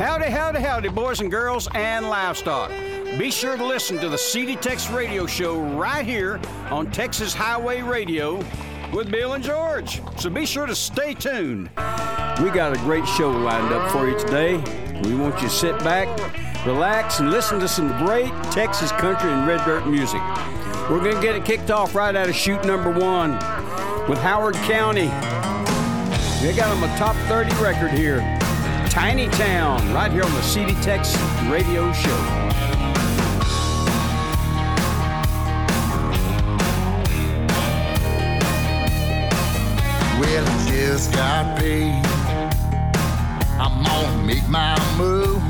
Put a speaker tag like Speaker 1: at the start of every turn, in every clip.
Speaker 1: Howdy, howdy, howdy, boys and girls and livestock. Be sure to listen to the CD Tex radio show right here on Texas Highway Radio with Bill and George. So be sure to stay tuned. We got a great show lined up for you today. We want you to sit back, relax, and listen to some great Texas country and red dirt music. We're going to get it kicked off right out of chute number one with Howard County. They got them a top 30 record here. Tiny Town, right here on the CD Tex radio show.
Speaker 2: Well, I just got paid. I'm gonna make my move.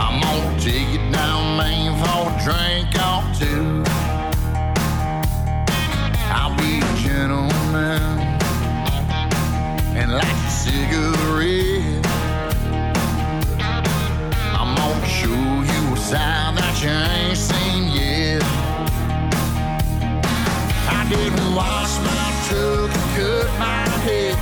Speaker 2: I'm gonna take it down Main for a drink or two. Cigarette. I'm gonna show you a side that you ain't seen yet. I didn't wash my truck and cut my head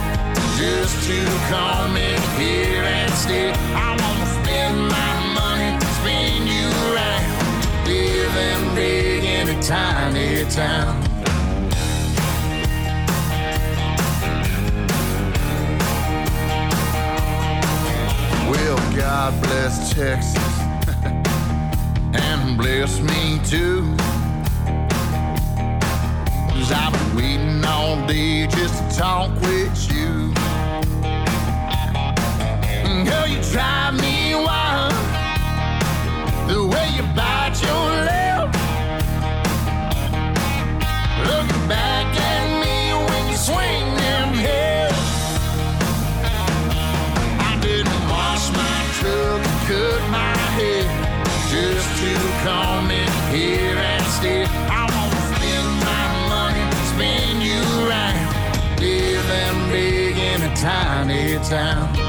Speaker 2: just to come in here and stay. I wanna spend my money, to spin you right, living big in a tiny town. God bless Texas and bless me too. Cause I've been waiting all day just to talk with you. Girl, you drive me wild. The way you bite your lip. Come in here and stay. I wanna spend my money, spend you right, living big in a tiny town.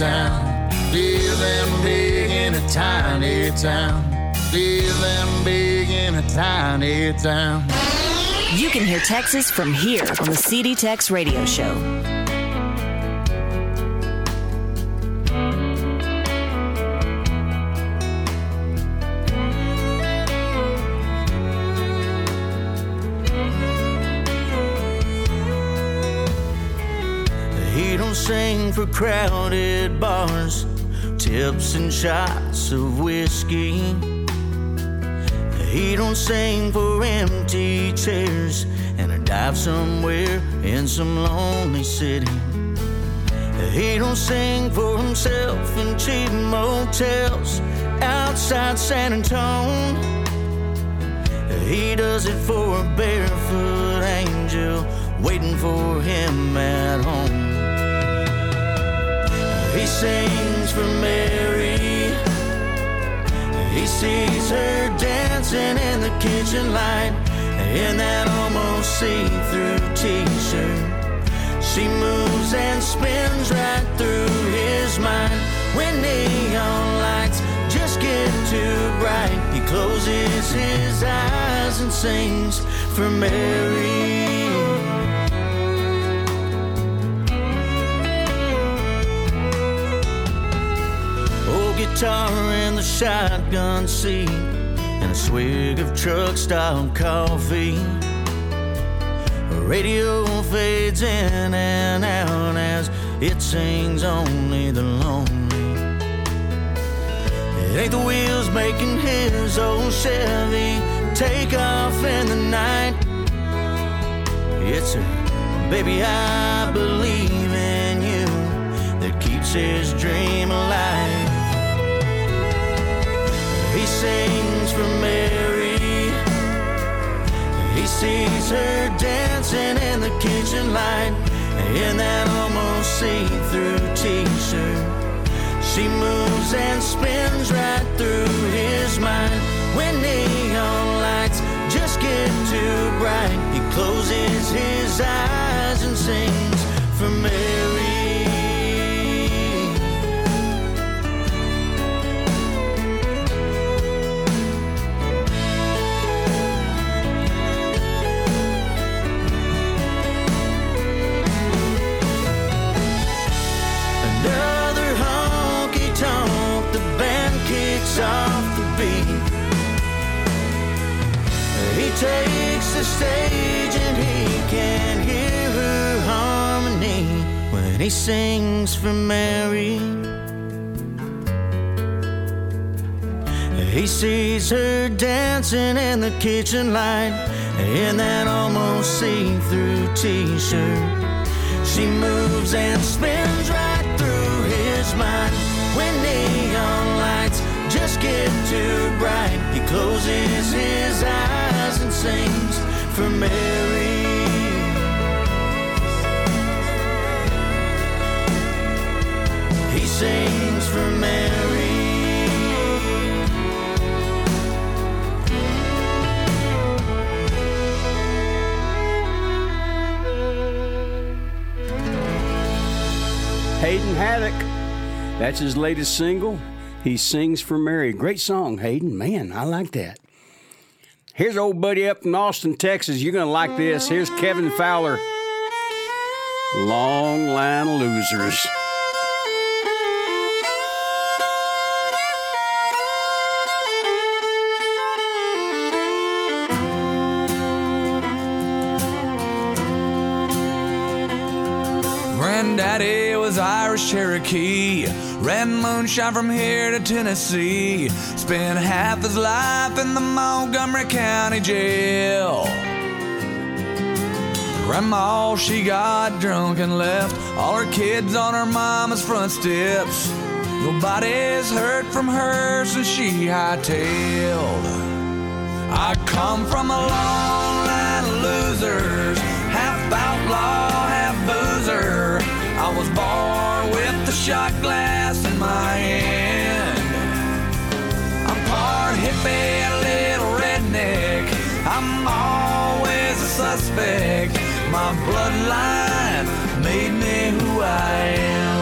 Speaker 2: Town, big in a tiny town, big in a tiny town.
Speaker 3: You can hear Texas from here on the CD Tex Radio Show.
Speaker 4: He don't sing for crowded bars, tips and shots of whiskey. He don't sing for empty chairs and a dive somewhere in some lonely city. He don't sing for himself in cheap motels outside San Antonio. He does it for a barefoot angel waiting for him at home. He sings for Mary. He sees her dancing in the kitchen light in that almost see-through t-shirt. She moves and spins right through his mind when neon lights just get too bright. He closes his eyes and sings for Mary. Guitar in the shotgun seat and a swig of truck stop coffee. Radio fades in and out as it sings only the lonely. It ain't the wheels making his old Chevy take off in the night. It's a baby, I believe in you that keeps his dream alive. For Mary. He sees her dancing in the kitchen light in that almost see-through t-shirt. She moves and spins right through his mind when neon lights just get too bright. He closes his eyes and sings for Mary. The stage and he can hear her harmony when he sings for Mary. He sees her dancing in the kitchen light in that almost see-through t-shirt. She moves and spins right through his mind when neon lights just get too bright. He closes his eyes and sings for Mary. He sings for Mary.
Speaker 1: Hayden Haddock. That's his latest single. He sings for Mary. Great song, Hayden. Man, I like that. Here's old buddy up in Austin, Texas. You're going to like this. Here's Kevin Fowler. Long line of losers.
Speaker 5: Granddaddy was Irish Cherokee. Ran moonshine from here to Tennessee. Spent half his life in the Montgomery County Jail. Grandma, she got drunk and left all her kids on her mama's front steps. Nobody's heard from her since she hightailed. I come from a long line of losers, half outlaw, half boozer. I was born with the shot glass in. I'm part hippie, a little redneck. I'm always a suspect. My bloodline made me who I am.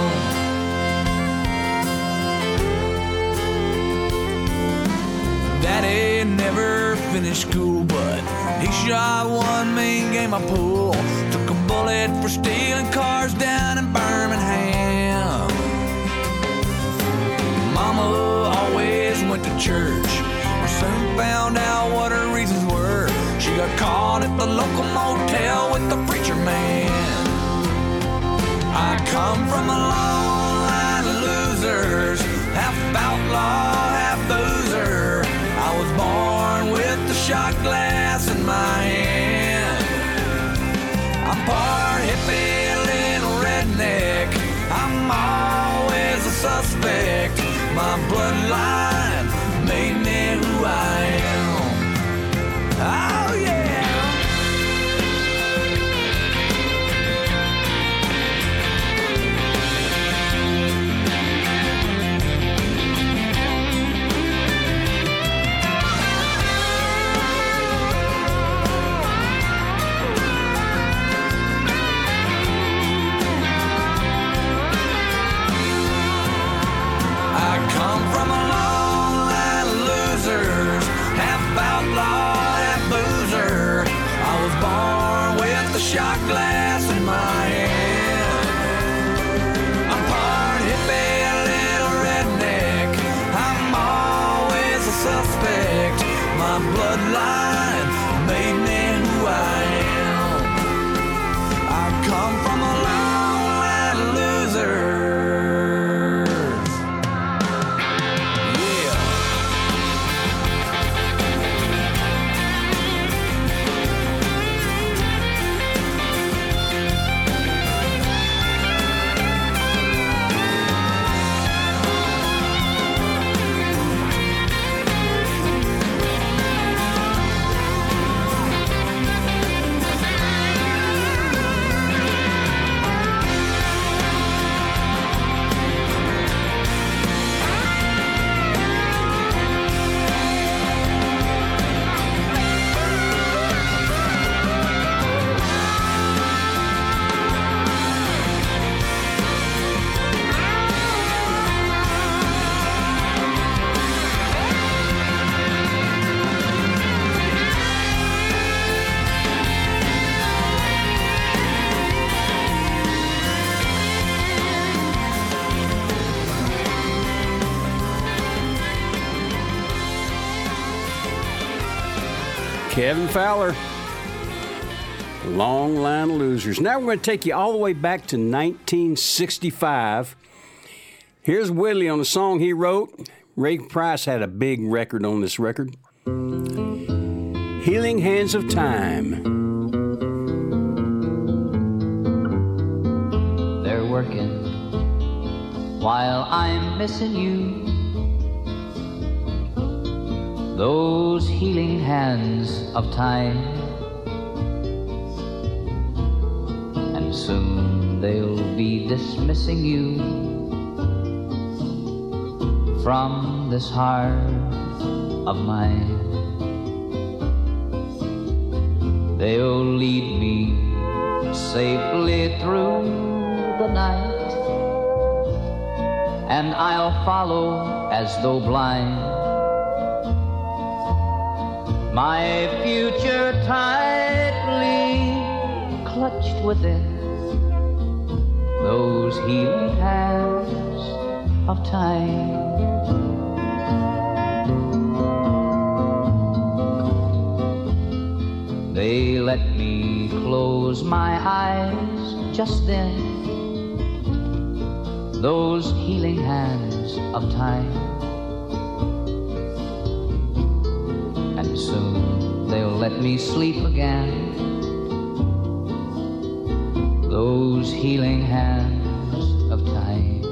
Speaker 5: Daddy never finished school, but he shot one mean game of pool. Took a bullet for stealing cars down in Birmingham. Church. but soon found out what her reasons were. She got caught at the local motel with the preacher man. I come from a long line of losers, half outlaw, half boozer. I was born with the shot glass in my hand. I'm part hippie, little redneck. I'm always a suspect. My bloodline
Speaker 1: Kevin Fowler. Long line of losers. Now we're going to take you all the way back to 1965. Here's Willie on a song he wrote. Ray Price had a big record on this record Healing Hands of Time.
Speaker 6: They're working while I'm missing you. Those healing hands of time. And soon they'll be dismissing you from this heart of mine. They'll lead me safely through the night, and I'll follow as though blind. My future tightly clutched within those healing hands of time. They let me close my eyes just then. Those healing hands of time. Let me sleep again. Those healing hands of time.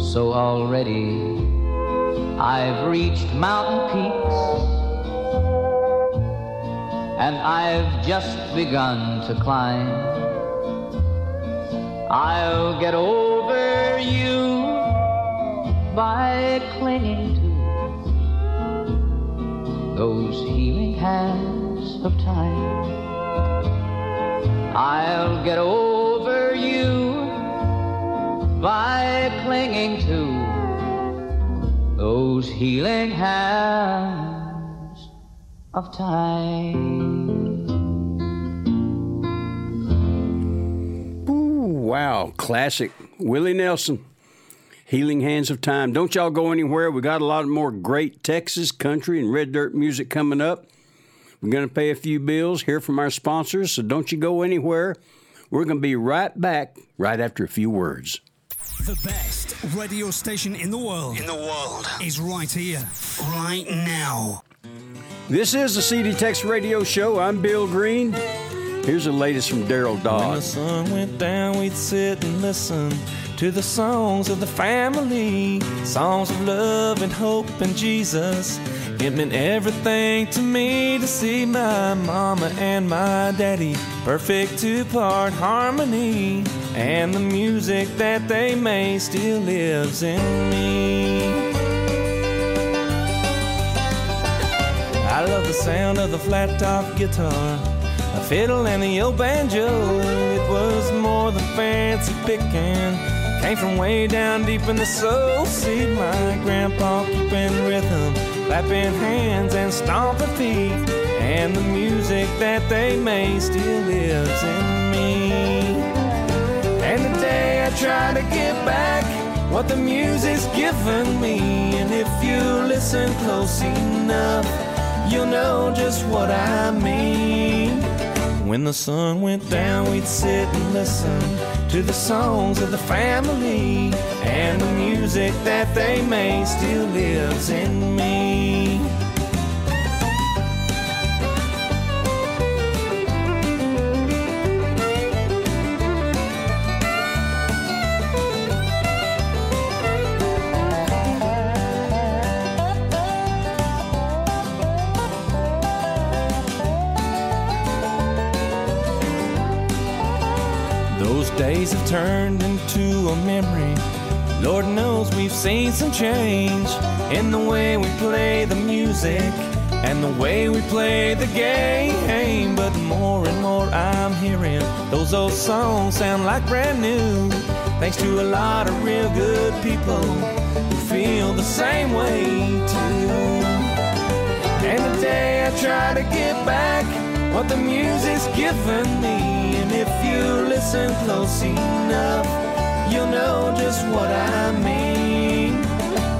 Speaker 6: So already I've reached mountain peaks and I've just begun to climb. I'll get over you by clinging those healing hands of time. I'll get over you by clinging to those healing hands of time.
Speaker 1: Ooh, wow, classic. Willie Nelson, Healing Hands of Time. Don't y'all go anywhere. We got a lot more great Texas country and red dirt music coming up. We're going to pay a few bills, hear from our sponsors, so don't you go anywhere. We're going to be right back right after a few words.
Speaker 7: The best radio station in the world. In the world. Is right here, right now.
Speaker 1: This is the CD Tex Radio Show. I'm Bill Green. Here's the latest from Deryl
Speaker 8: When the sun went down, we'd sit and listen to the songs of the family, songs of love and hope and Jesus. It meant everything to me to see my mama and my daddy, perfect two part harmony, and the music that they made still lives in me. I love the sound of the flat top guitar, a fiddle and the old banjo. It was more than fancy picking, came from way down deep in the soul. See my grandpa keeping rhythm, clapping hands and stomping feet, and the music that they made still lives in me. And today I try to give back what the music's given me. And if you listen close enough, you'll know just what I mean. When the sun went down, we'd sit and listen to the songs of the family. And the music that they made still lives in me. Days have turned into a memory. Lord knows we've seen some change in the way we play the music and the way we play the game. But more and more I'm hearing those old songs sound like brand new. Thanks to a lot of real good people who feel the same way too. And today I try to give back what the music's given me. If you listen close enough, you'll know just what I mean.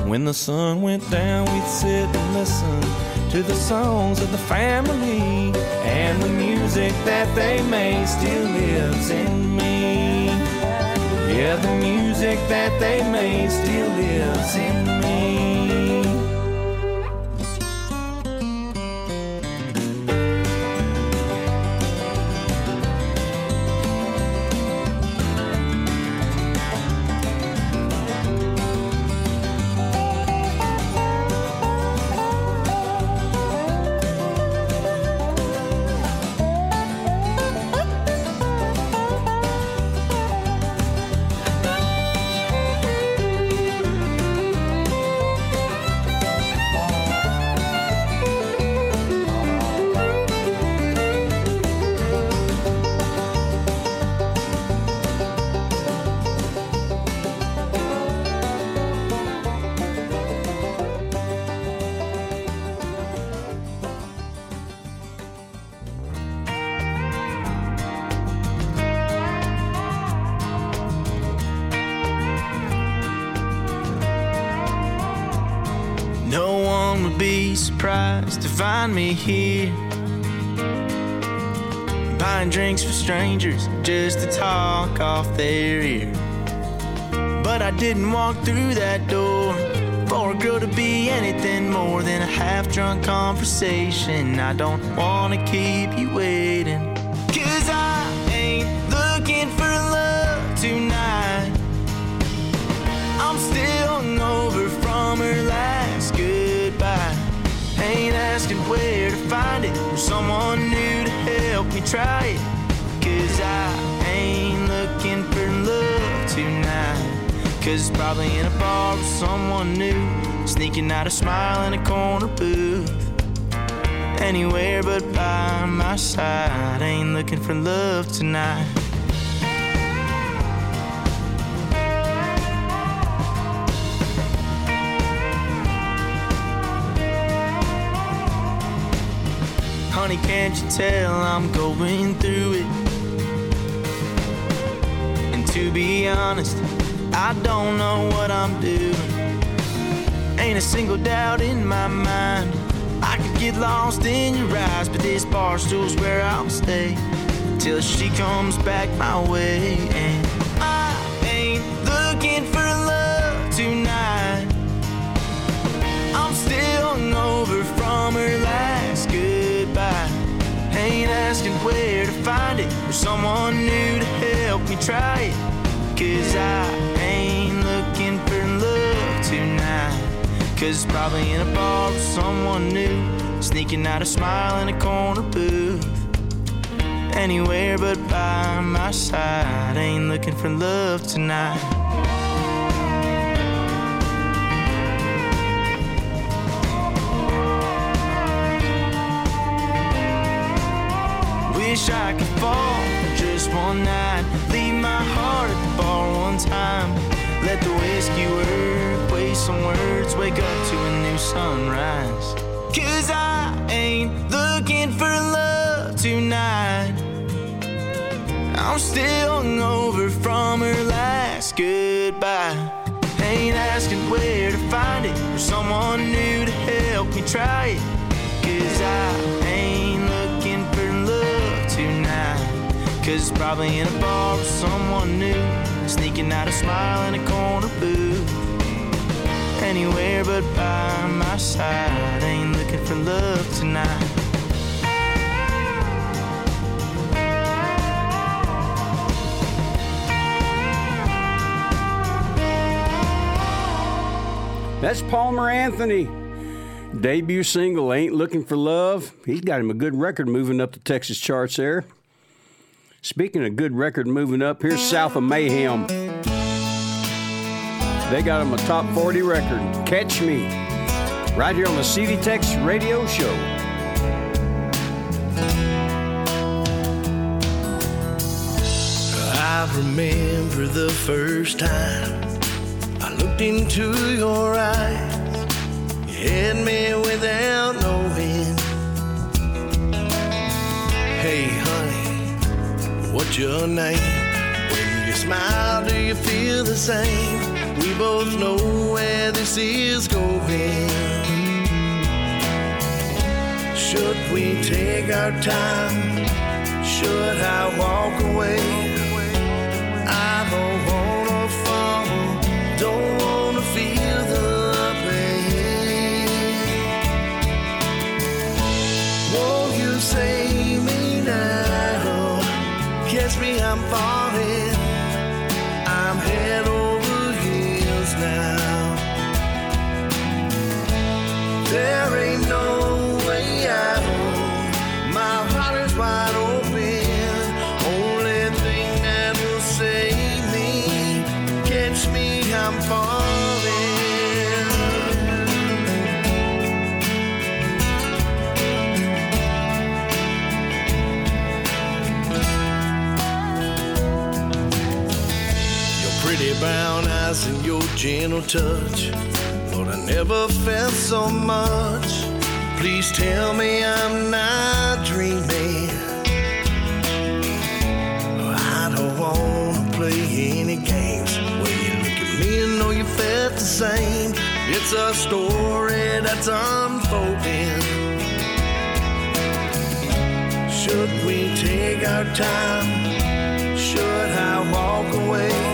Speaker 8: When the sun went down, we'd sit and listen to the songs of the family. And the music that they made still lives in me. Yeah, the music that they made still lives in me.
Speaker 4: Me here. Buying drinks for strangers just to talk off their ear. But I didn't walk through that door for a girl to be anything more than a half drunk conversation. I don't wanna keep you waiting. Cause I ain't looking for love tonight. I'm still hungover from her last. Ain't asking where to find it or someone new to help me try it. Cause I ain't looking for love tonight. Cause it's probably in a bar with someone new. Sneaking out a smile in a corner booth. Anywhere but by my side. Ain't looking for love tonight. Honey, can't you tell I'm going through it? And to be honest, I don't know what I'm doing. Ain't a single doubt in my mind. I could get lost in your eyes, but this bar stool's where I'll stay till she comes back my way. Asking where to find it or someone new to help me try it. Cause I ain't looking for love tonight. Cause probably in a bar with someone new. Sneaking out a smile in a corner booth. Anywhere but by my side. Ain't looking for love tonight. One night. Leave my heart at the bar one time. Let the whiskey work, waste some words, wake up to a new sunrise. Cause I ain't looking for love tonight. I'm still hungover from her last goodbye. Ain't asking where to find it or someone new to help me try it. Cause I Cause it's probably in a bar with someone new. Sneaking out a smile in a corner booth. Anywhere but by my side. Ain't looking for love tonight.
Speaker 1: That's Palmer Anthony. Debut single, Ain't Looking for Love. He's got him a good record moving up the Texas charts there. Speaking of good record moving up, here's South of Mayhem. They got him a top 40 record, Catch Me, right here on the CD Tex radio show.
Speaker 9: I remember the first time I looked into your eyes. You had me without your name? When you smile, do you feel the same?
Speaker 10: We both know where this is going. Should we take our time? Should I walk away? Falling. And your gentle touch. Lord, I never felt so much. Please tell me I'm not dreaming. I don't wanna play any games When you look at me and know you felt the same. It's a story that's unfolding. Should we take our time? Should I walk away?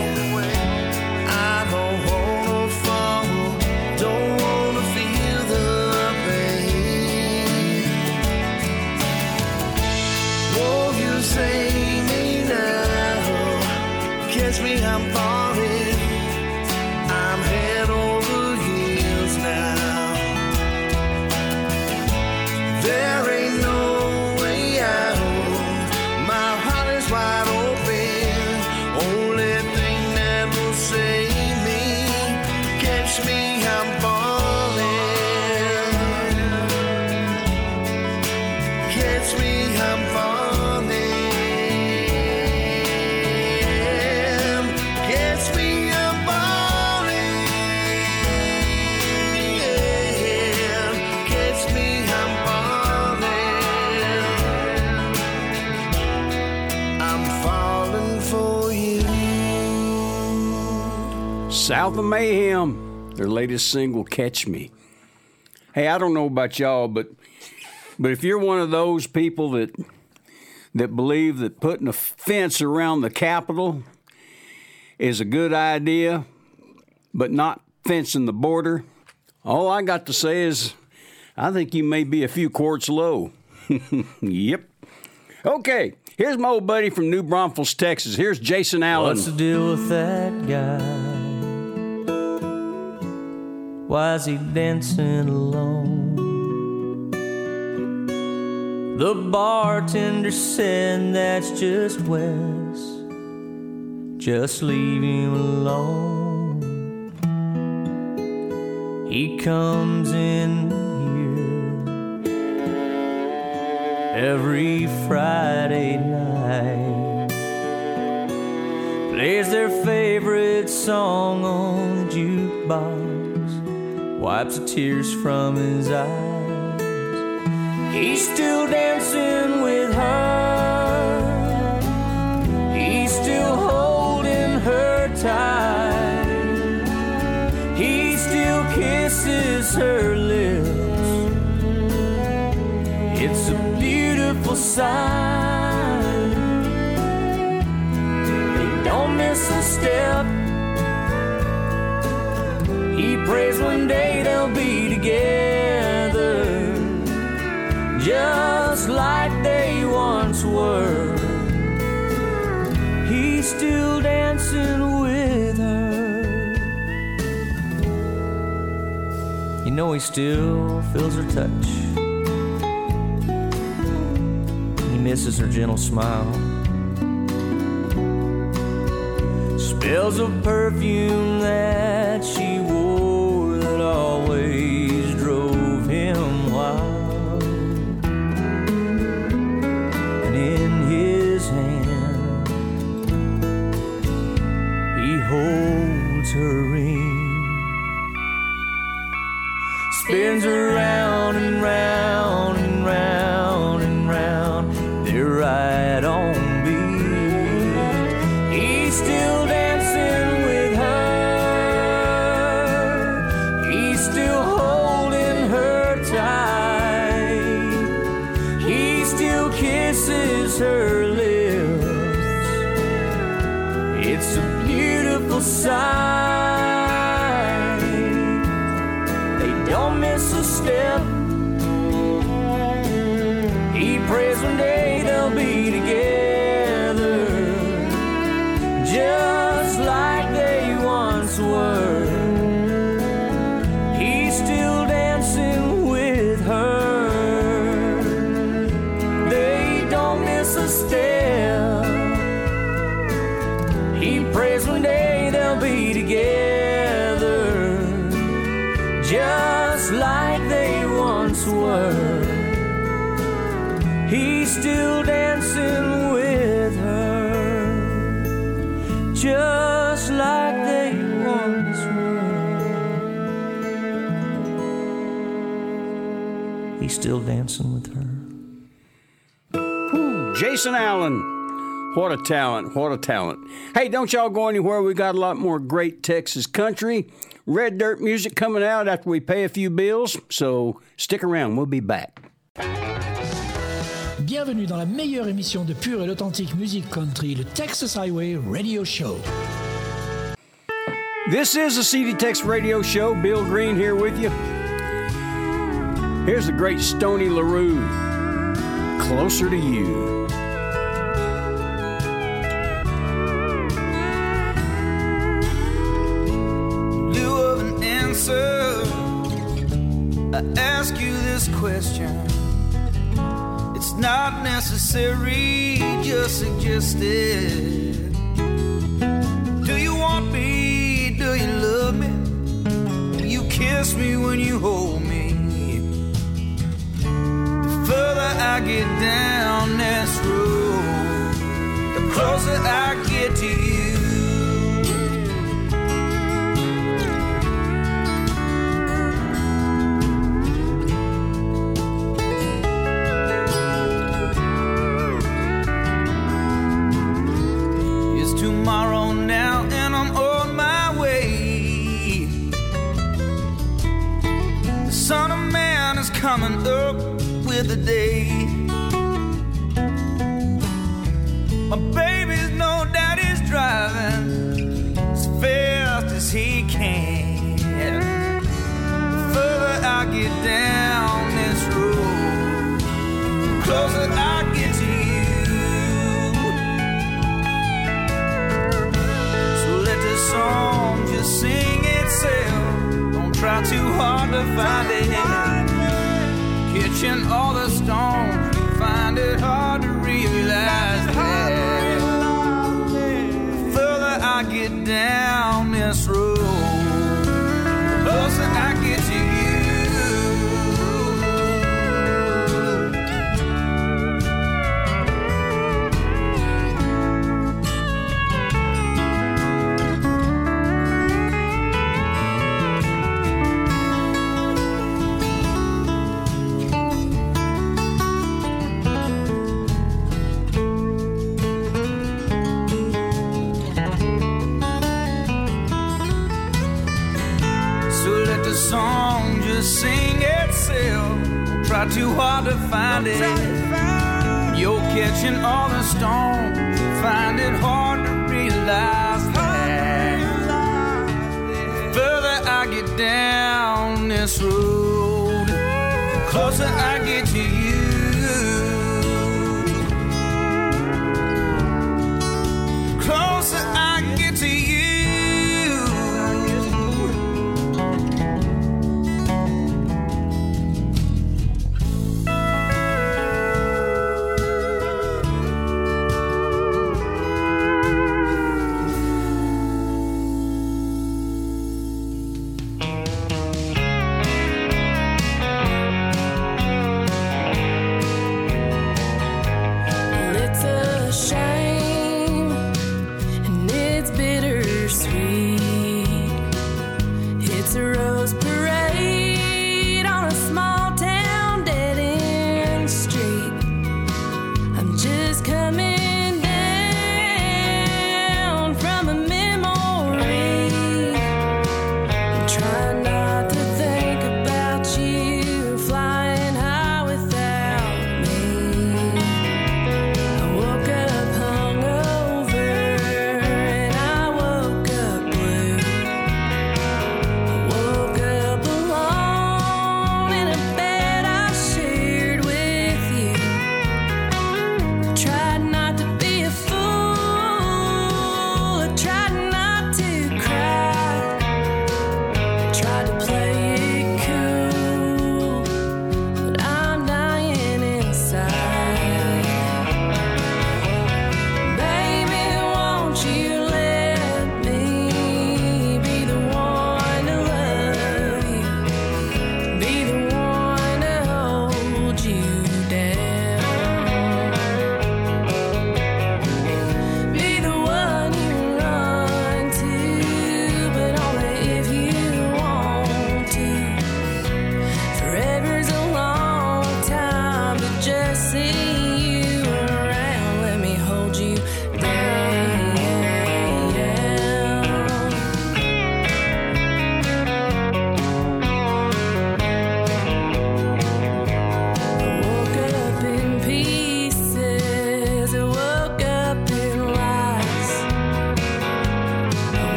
Speaker 1: South of Mayhem, their latest single, Catch Me. Hey, I don't know about y'all, but but if you're one of those people that that believe that putting a fence around the Capitol is a good idea, but not fencing the border, all I got to say is I think you may be a few quarts low. yep. Okay, here's my old buddy from New Braunfels, Texas. Here's Jason Allen.
Speaker 11: What's the deal with that guy? Why is he dancing alone? The bartender said that's just Wes. Just leave him alone. He comes in here every Friday night plays their favorite song on the jukebox, wipes the tears from his eyes. He's still dancing with her, he's still holding her tight, he still kisses her lips. It's a beautiful sight. They don't miss a step. Prays one day they'll be together, just like they once were. He's still dancing with her. You know he still feels her touch. He misses her gentle smile. Smells of perfume that she
Speaker 1: Jason Allen. What a talent. What a talent. Hey, don't y'all go anywhere. We got a lot more great Texas country, red dirt music coming out after we pay a few bills. So stick around. We'll be back.
Speaker 12: Bienvenue dans la meilleure émission de pure et authentique musique country, le Texas Highway Radio Show.
Speaker 1: This is the CD Tex Radio Show. Bill Green here with you. Here's the great Stoney LaRue. Closer to you.
Speaker 5: Ask you this question. It's not necessary, just suggested. Do you want me? Do you love me? Will you kiss me when you hold me? The further I get down this road, the closer I get to you. The day. My baby's no is driving as fast as he can. The further I get down this road, the closer I get to you. So let this song just sing itself. Don't try too hard to find it. Catching all the stones, you find it hard to realize that. The further I get down try too hard to find it. You're catching all the stones. Find it hard to realize that. The further I get down this road,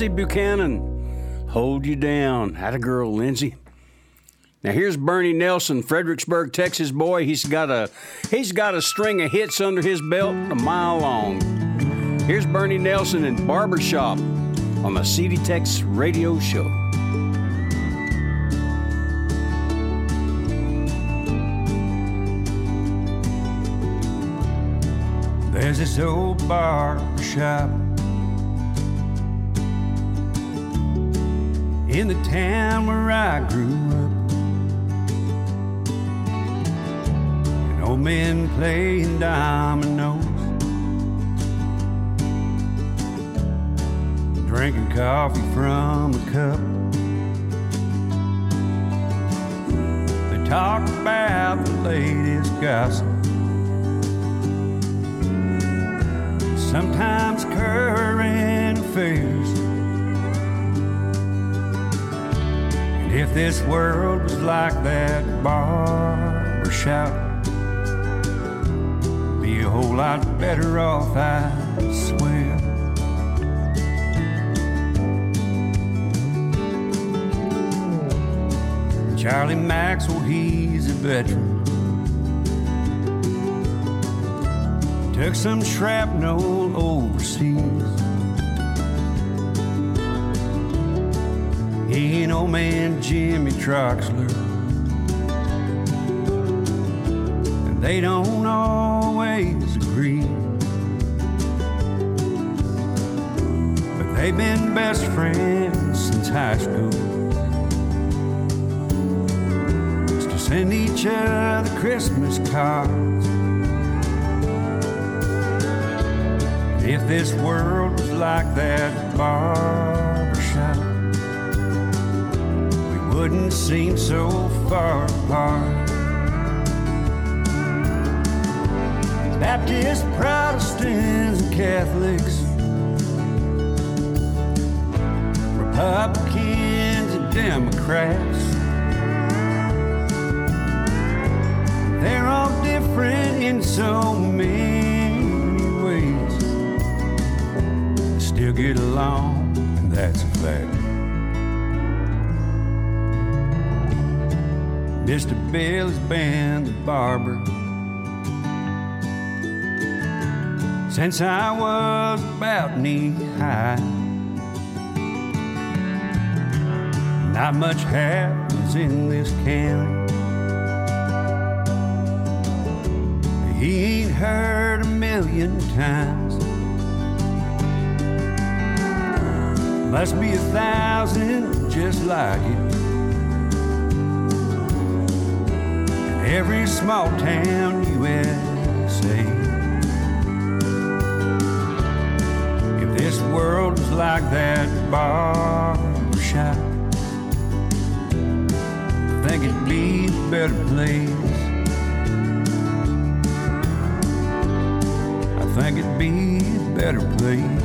Speaker 1: Lyndsey Buchanan. Hold you down. Had a girl, Lyndsey. Now here's Bernie Nelson, Fredericksburg, Texas boy. He's got a he's got a string of hits under his belt a mile long. Here's Bernie Nelson in Barbershop on the CD Tex Radio Show.
Speaker 13: There's this old barber in the town where I grew up. And old men playing dominoes, drinking coffee from a cup. They talk about the latest gossip. sometimes current affairs. If this world was like that barber shop, be a whole lot better off, I swear. Charlie Maxwell, he's a veteran. Took some shrapnel overseas. Old man Jimmy Troxler. And they don't always agree. But they've been best friends since high school. Used to send each other Christmas cards. If this world was like that barbershop, wouldn't seem so far apart. Baptists, Protestants, and Catholics, Republicans, and Democrats. They're all different in so many ways still get along, and that's a fact. Mr. Bill has been the barber since I was about knee high. Not much happens in this county. He ain't heard a million times. Must be a thousand just like it. Every small town USA. If this world was like that barber shop, I think it'd be a better place. I think it'd be a better place.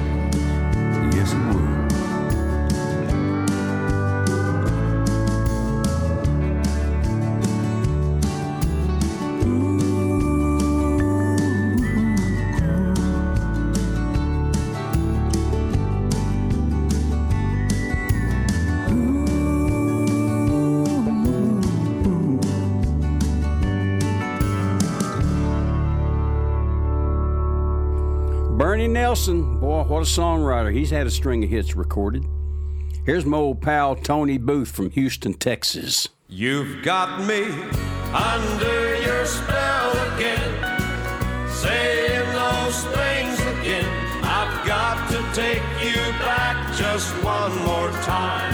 Speaker 1: Bernie Nelson, boy, what a songwriter. He's had a string of hits recorded. Here's my old pal Tony Booth from Houston, Texas.
Speaker 14: You've got me under your spell again, saying those things again. I've got to take you back just one more time.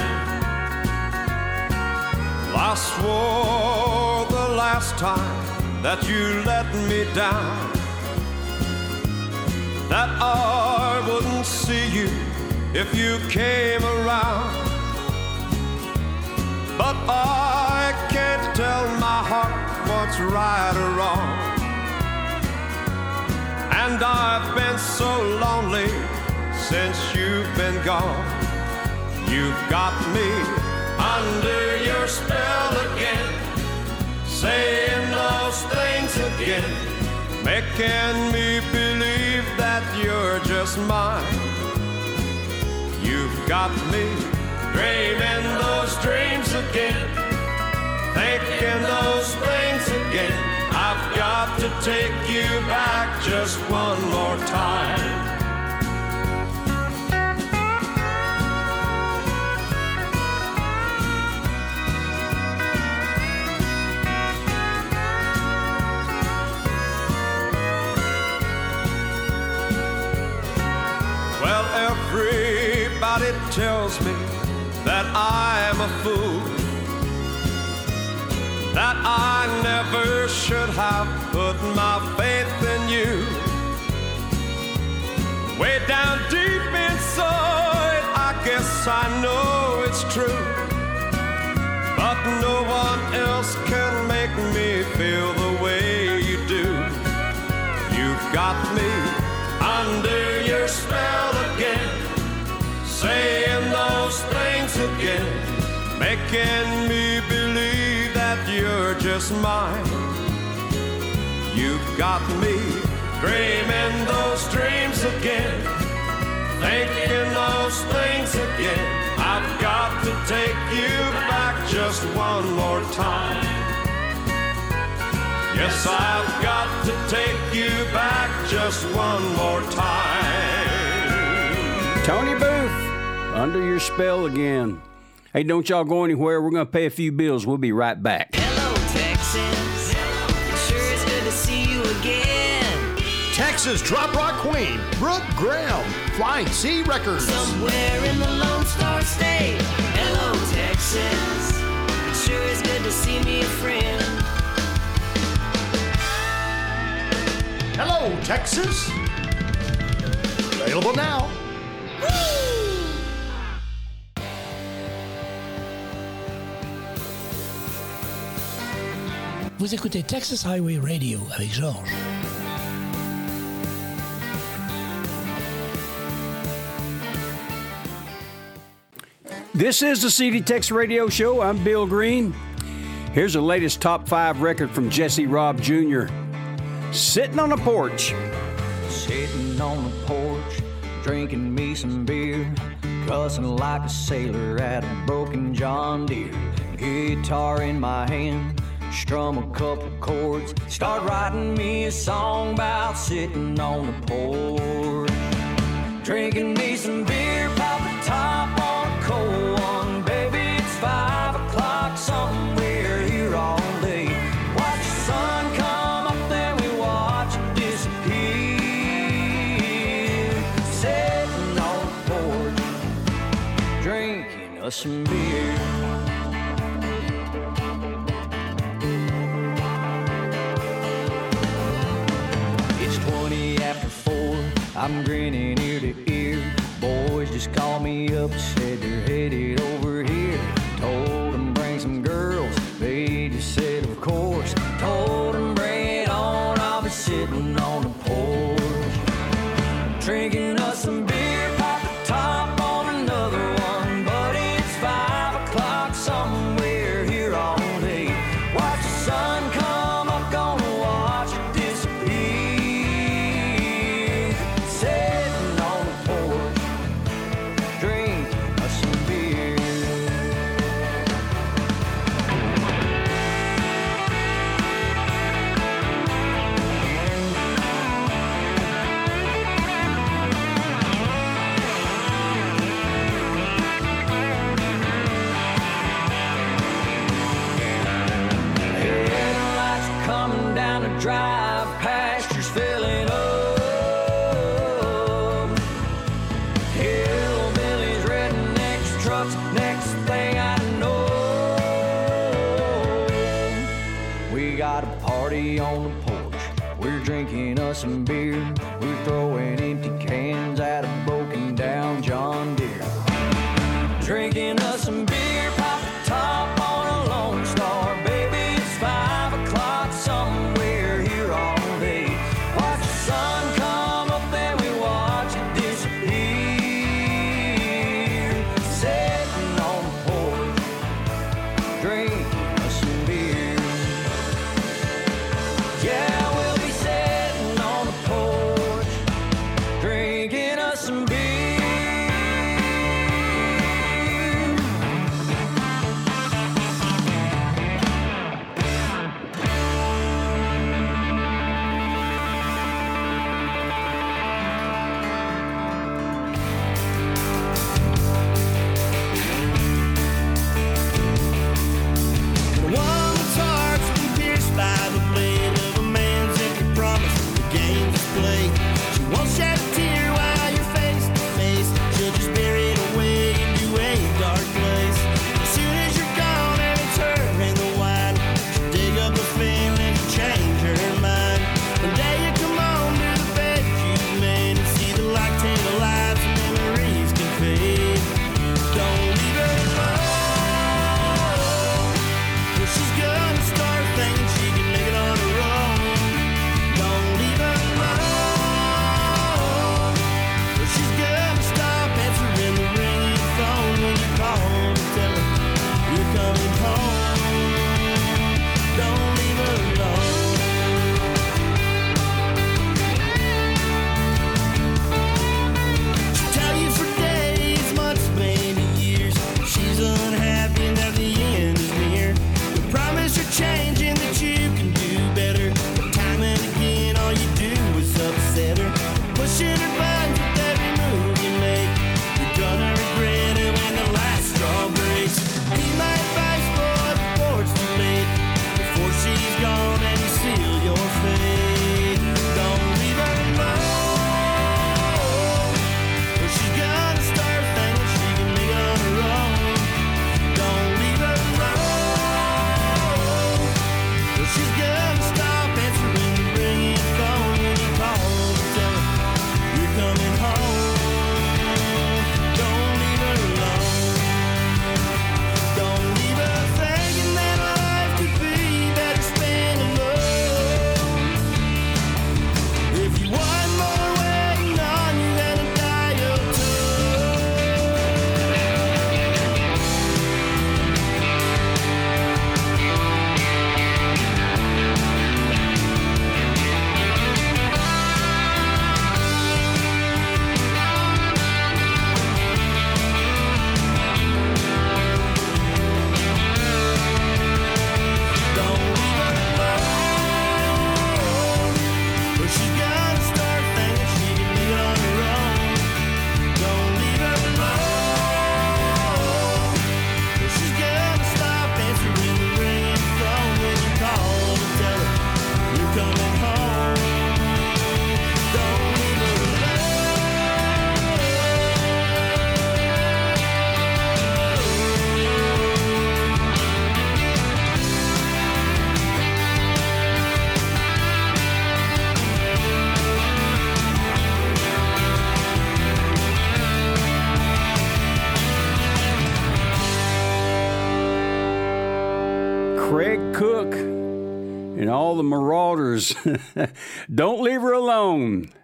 Speaker 14: I swore the last time that you let me down that I wouldn't see you if you came around. But I can't tell my heart what's right or wrong. And I've been so lonely since you've been gone. You've got me under your spell again, saying those things again, making me believe that you're just mine. You've got me dreaming those dreams again, thinking those things again. I've got to take you back just one more time. Everybody tells me that I'm a fool, that I never should have put my faith in you. Way down deep inside, I guess I know it's true, but no one else can make me feel saying those things again, making me believe that you're just mine. You've got me dreaming those dreams again, thinking those things again. I've got to take you back just one more time. Yes, I've got to take you back just one more time.
Speaker 1: Tony Booth, under your spell again. Hey, don't y'all go anywhere. We're going to pay a few bills. We'll be right back.
Speaker 4: Hello, Texas. It sure is good to see you again.
Speaker 15: Texas drop rock queen, Brooke Graham, Flying C Records.
Speaker 4: Somewhere in the Lone Star State. Hello, Texas. It sure is good to see me a friend.
Speaker 15: Hello, Texas. Available now.
Speaker 12: Vous écoutez Texas Highway Radio avec Georges.
Speaker 1: This is the CD Tex Radio Show. I'm Bill Green. Here's the latest top five record from Jesse Raub Jr. Sitting on a porch.
Speaker 11: Sitting on the porch, drinking me some beer, cussing like a sailor at a broken John Deere. Guitar in my hand, strum a couple chords, start writing me a song about sitting on the porch. Drinking me some beer, pop the top on a cold one, baby. It's five o'clock somewhere here all day. Watch the sun come up, then we watch it disappear. Sitting on the porch, drinking us some beer. I'm grinning ear to ear. Boys just call me up,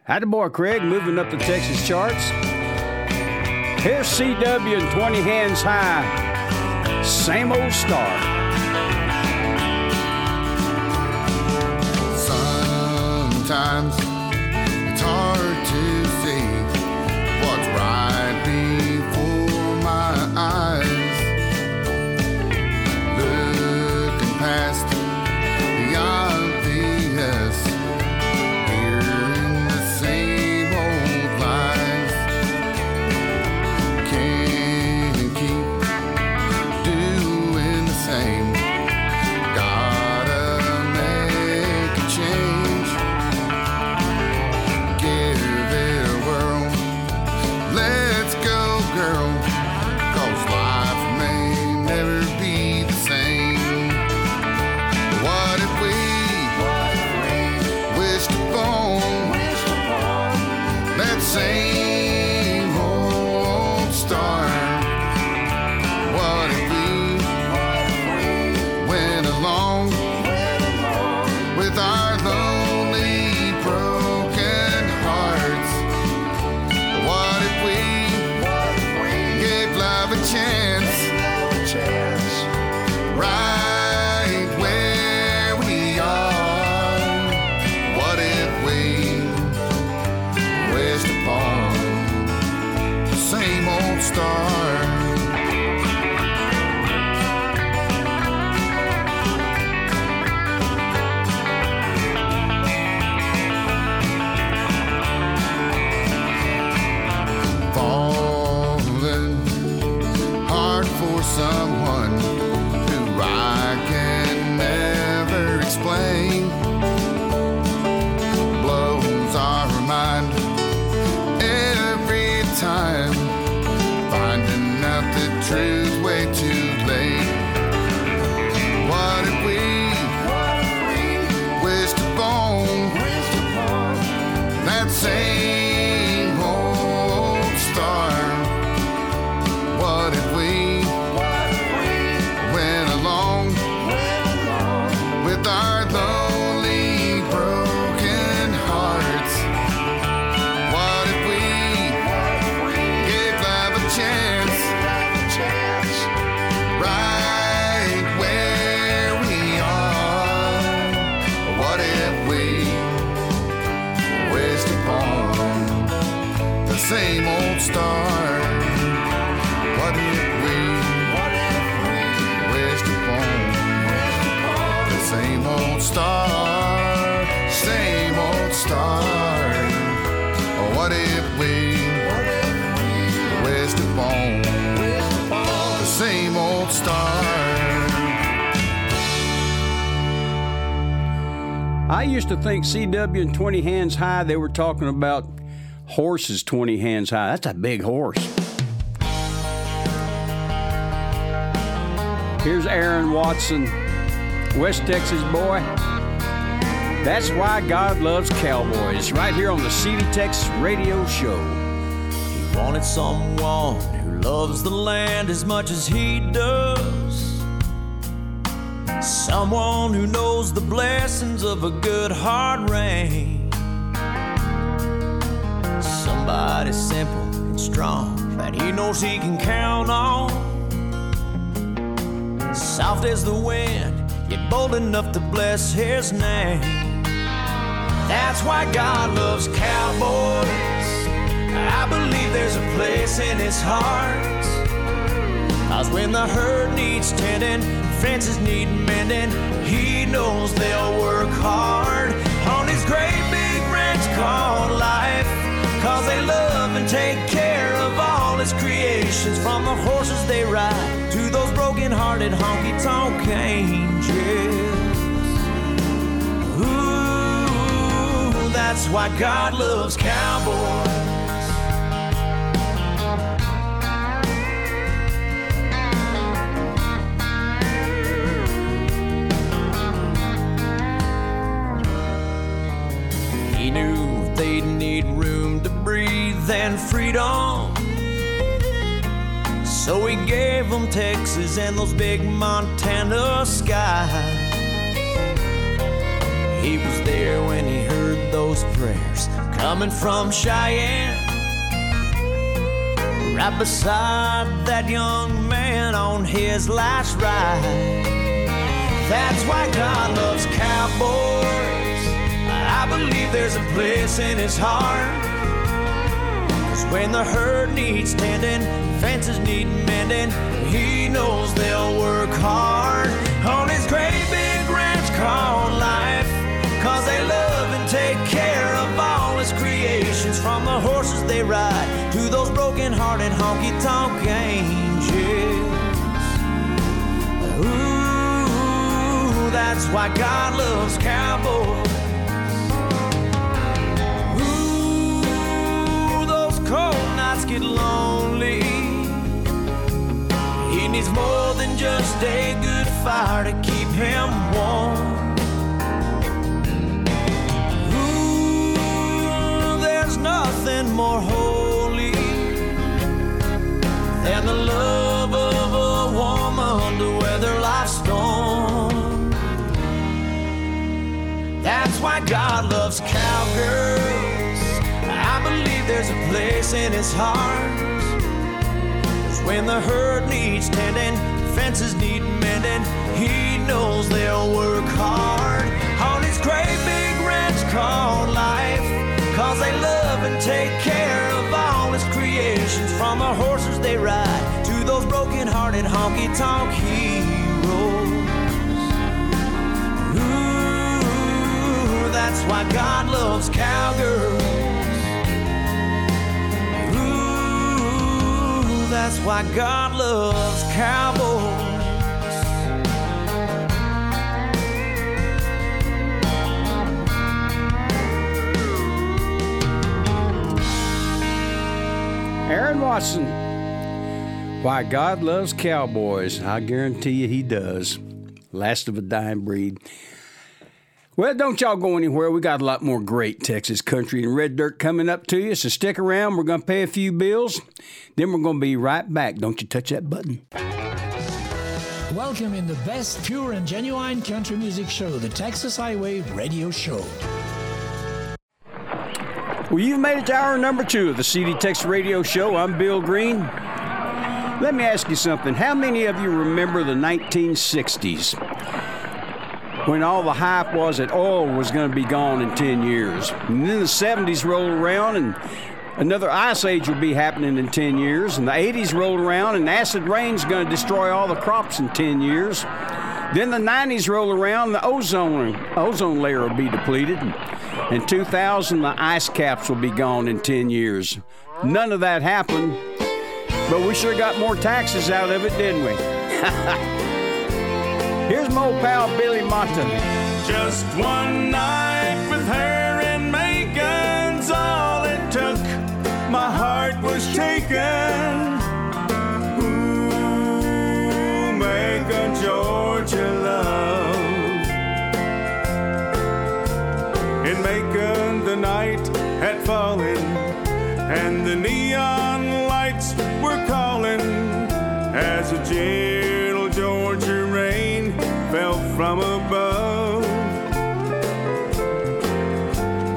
Speaker 1: alone. Had the boy Craig moving up the Texas charts. Here's CW and 20 Hands High. Same old star.
Speaker 2: Sometimes it's hard to see what's right before my eyes. Looking past I
Speaker 1: used to think CW and 20 Hands High, they were talking about horses 20 hands high. That's a big horse. Here's Aaron Watson, West Texas boy. That's why God loves cowboys, right here on the CD Tex Radio Show.
Speaker 11: He wanted someone who loves the land as much as he does. Someone who knows the blessings of a good hard rain. Somebody simple and strong that he knows he can count on. Soft as the wind, yet bold enough to bless his name. That's why God loves cowboys. I believe there's a place in his heart. Cause when the herd needs tending, fences need mending, he knows they'll work hard on his great big ranch called life. Cause they love and take care of all his creations, from the horses they ride to those broken hearted honky tonk angels. Ooh, that's why God loves cowboys. And freedom. So he gave them Texas and those big Montana skies. He was there when he heard those prayers coming from Cheyenne. Right beside that young man on his last ride. That's why God loves cowboys. I believe there's a place in his heart. When the herd needs tending, fences need mending, he knows they'll work hard on his great big ranch called life. Cause they love and take care of all his creations, from the horses they ride to those broken hearted honky tonk angels. Ooh, that's why God loves cowboys. Cold nights get lonely. He needs more than just a good fire to keep him warm. Ooh, there's nothing more holy than the love of a woman to weather life's storm. That's why God loves cowgirls. There's a place in his heart. Cause when the herd needs tending, fences need mending, he knows they'll work hard on his great big ranch called life. Cause they love and take care of all his creations, from the horses they ride to those broken hearted honky tonk heroes. Ooh, that's why God loves cowgirls. That's why God loves cowboys.
Speaker 1: Aaron Watson. Why God loves cowboys. I guarantee you he does. Last of a dying breed. Well, don't y'all go anywhere. We got a lot more great Texas country and red dirt coming up to you. So stick around. We're going to pay a few bills. Then we're going to be right back. Don't you touch that button.
Speaker 12: Welcome in the best pure and genuine country music show, the Texas Highway Radio Show.
Speaker 1: Well, you've made it to hour number two of the CD Texas Radio Show. I'm Bill Green. Let me ask you something. How many of you remember the 1960s when all the hype was that oil was going to be gone in 10 years? And then the 70s rolled around and another ice age would be happening in 10 years. And the 80s rolled around and acid rain's going to destroy all the crops in 10 years. Then the 90s roll around, and the ozone ozone layer will be depleted. In 2000, the ice caps will be gone in 10 years. None of that happened, but we sure got more taxes out of it, didn't we? Here's my old pal Billy Mata.
Speaker 14: Just one night with her and Megan's all it took. My heart was taken. Ooh, Macon, Georgia love. In Macon, the night had fallen, and the neon lights were calling as a fell from above.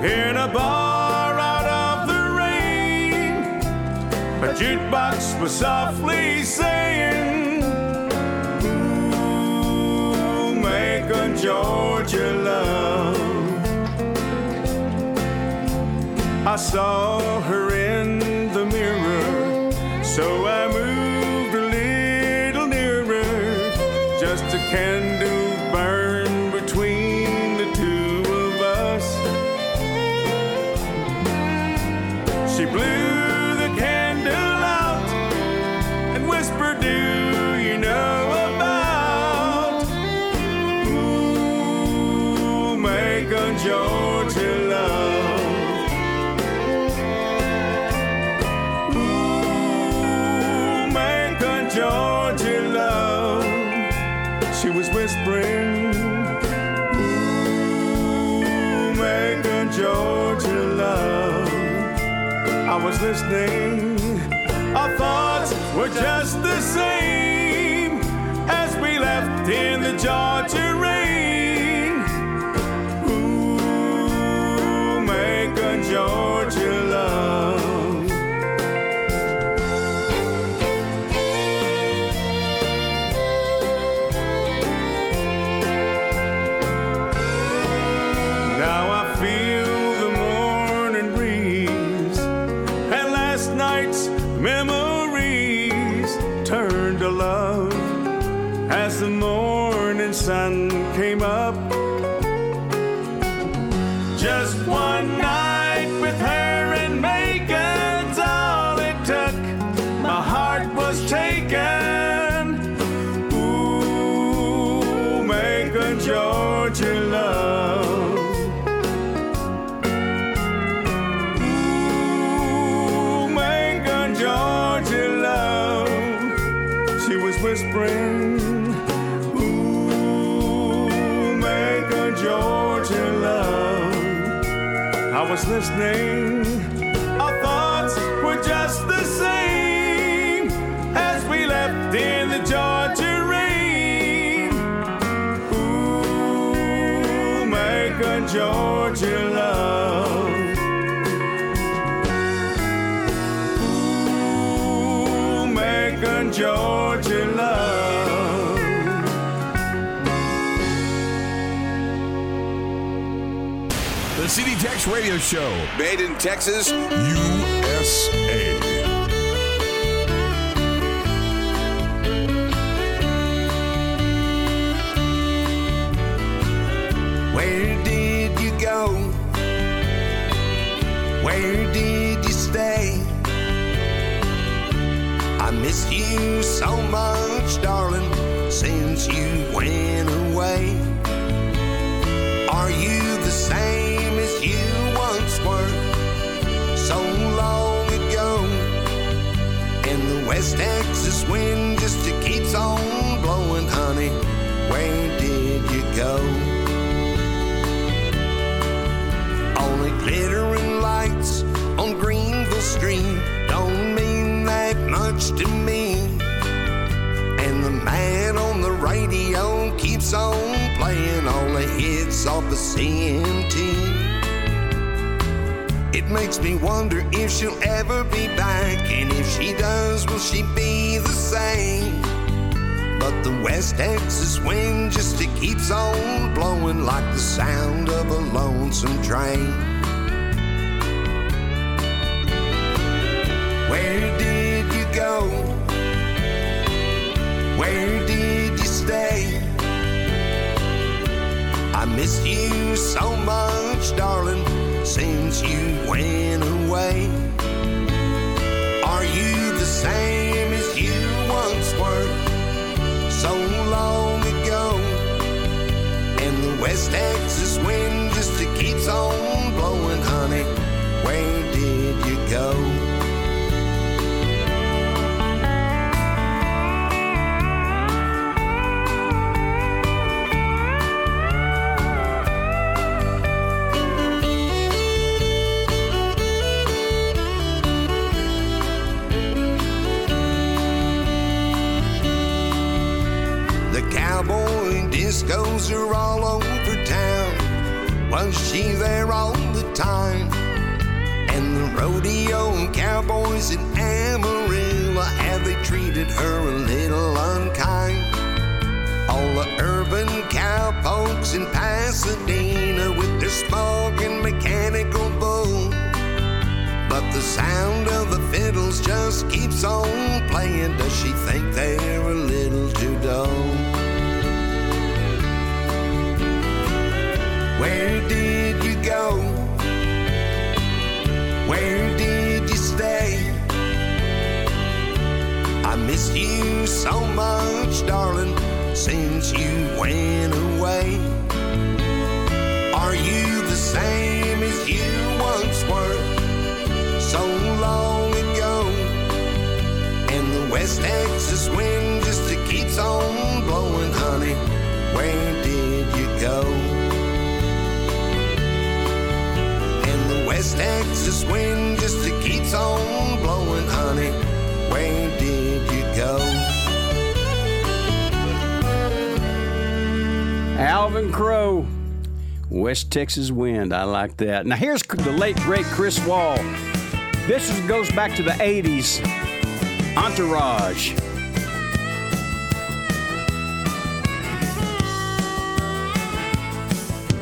Speaker 14: In a bar out of the rain, a jukebox was softly saying, Ooh, Macon, Georgia love. I saw her in the mirror, so I I was listening. Our thoughts were just the same as we left in the Georgia rain. Ooh, make a joke. Listening. Our thoughts were just the same as we left in the Georgia rain. Ooh, Macon, Georgia love. Ooh, Macon, Georgia love.
Speaker 16: Tex Radio Show, made in Texas, USA.
Speaker 9: Where did you go? Where did you stay? I miss you so much, darling, since you went away. West Texas wind just keeps on blowing, honey. Where did you go? Only glittering lights on Greenville Street don't mean that much to me. And the man on the radio keeps on playing all the hits off the CMT. It makes me wonder if she'll ever be back, and if she does, will she be the same? But the West Texas wind just it keeps on blowing like the sound of a lonesome train. Where did you go? Where did you stay? I miss you so much, darling, since you went away. Same as you once were so long ago? And the West Texas wind just keeps on blowing, honey. Where did you go? Texas wind just it keeps on blowing, honey. Where did you go?
Speaker 1: Alvin Crow, West Texas Wind. I like that. Now, here's the late, great Chris Wall. This goes back to the 80s. Entourage.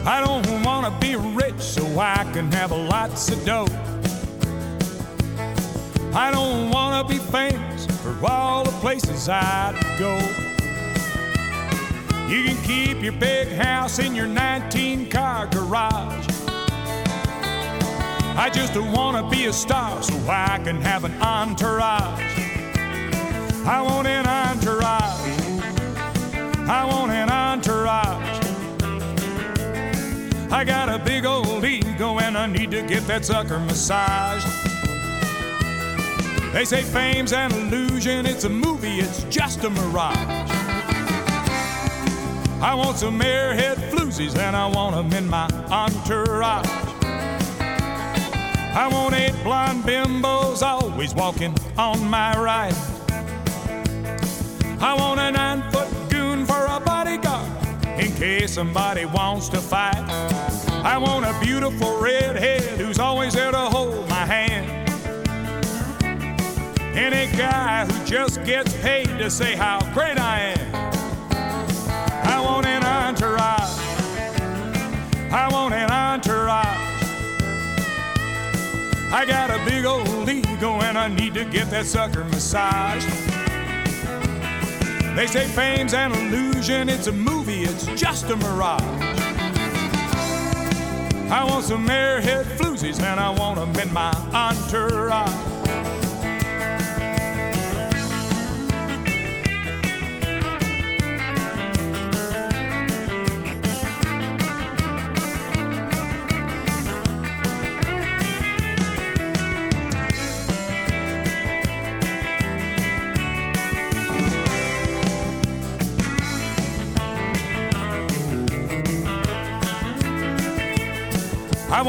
Speaker 13: I don't wanna be rich so I can have lots of dough. I don't wanna be famous for all the places I'd go.
Speaker 17: You can keep your big house in your 19 car garage. I just want to be a star so I can have an entourage. I want an entourage. I want an entourage. I got a big old ego and I need to get that sucker massaged. They say fame's an illusion, it's a movie, it's just a mirage. I want some airhead floozies and I want them in my entourage. I want eight blonde bimbos always walking on my right. I want a nine foot case somebody wants to fight. I want a beautiful redhead who's always there to hold my hand. Any guy who just gets paid to say how great I am. I want an entourage. I want an entourage. I got a big old ego and I need to get that sucker massaged. They say fame's an illusion, it's a movie, it's just a mirage. I want some airhead floozies and I want them in my entourage.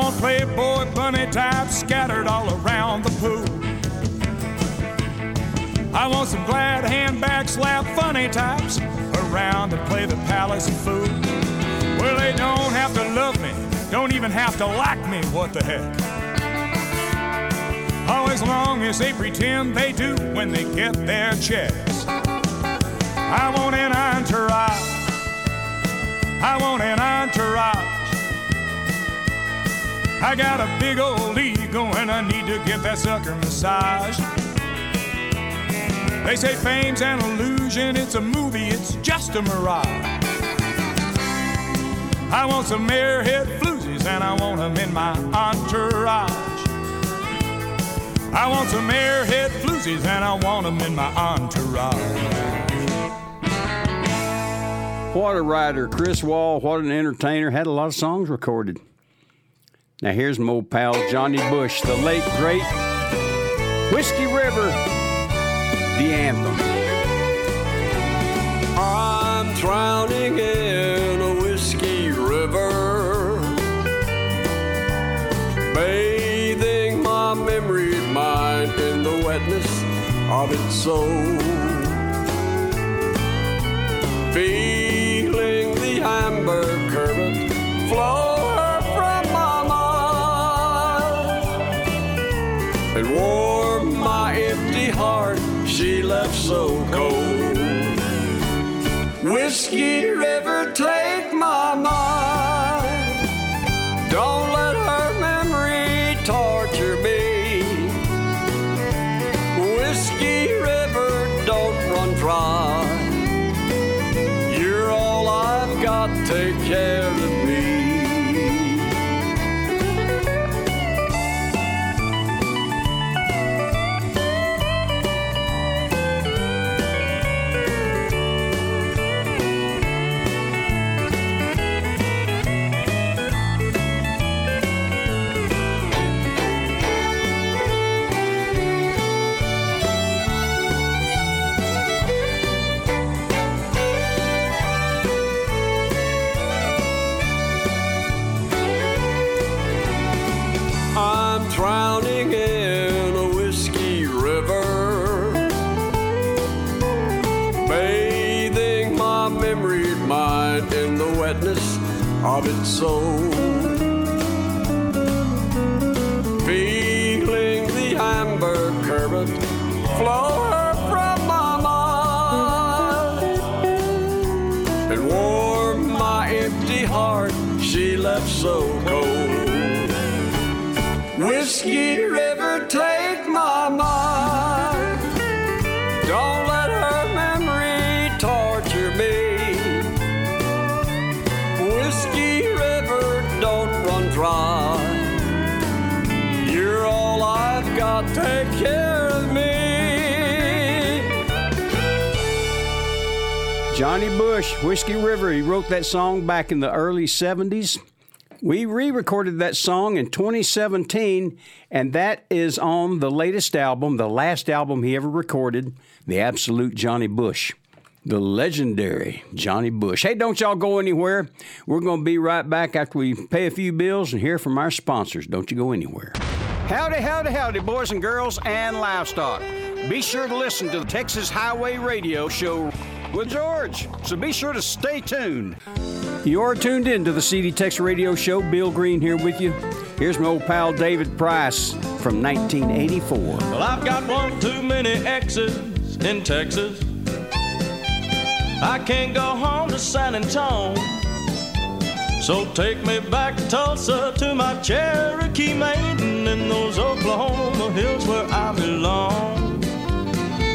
Speaker 17: Want Playboy bunny types scattered all around the pool. I want some glad handbag slap funny types around to play the palace fool. Well, they don't have to love me, don't even have to like me, what the heck. Oh, as long as they pretend they do when they get their checks. I want an entourage. I want an entourage. I got a big old ego and I need to get that sucker massaged. They say fame's an illusion, it's a movie, it's just a mirage. I want some airhead floozies and I want them in my entourage. I want some airhead floozies and I want them in my entourage.
Speaker 1: What a writer, Chris Wall. What an entertainer. Had a lot of songs recorded. Now here's my old pal Johnny Bush, the late great Whiskey River, the anthem.
Speaker 18: I'm drowning in a whiskey river, bathing my memory mind in the wetness of its soul. Feeling the amber and warm my empty heart she left so cold. Whiskey River, take soul. Feeling the amber current flow from my mind and warm my empty heart she left so cold. Whiskey
Speaker 1: Johnny Bush, Whiskey River, he wrote that song back in the early 70s. We re recorded that song in 2017, and that is on the latest album, the last album he ever recorded, The Absolute Johnny Bush. The legendary Johnny Bush. Hey, don't y'all go anywhere. We're going to be right back after we pay a few bills and hear from our sponsors. Don't you go anywhere. Howdy, howdy, howdy, boys and girls and livestock. Be sure to listen to the Texas Highway Radio Show with George, so be sure to stay tuned. You're tuned in to the CD Tex Radio Show. Bill Green here with you. Here's my old pal David Price from 1984.
Speaker 8: Well, I've got one too many exes in Texas. I can't go home to San Antonio. So take me back to Tulsa to my Cherokee maiden in those Oklahoma hills where I belong.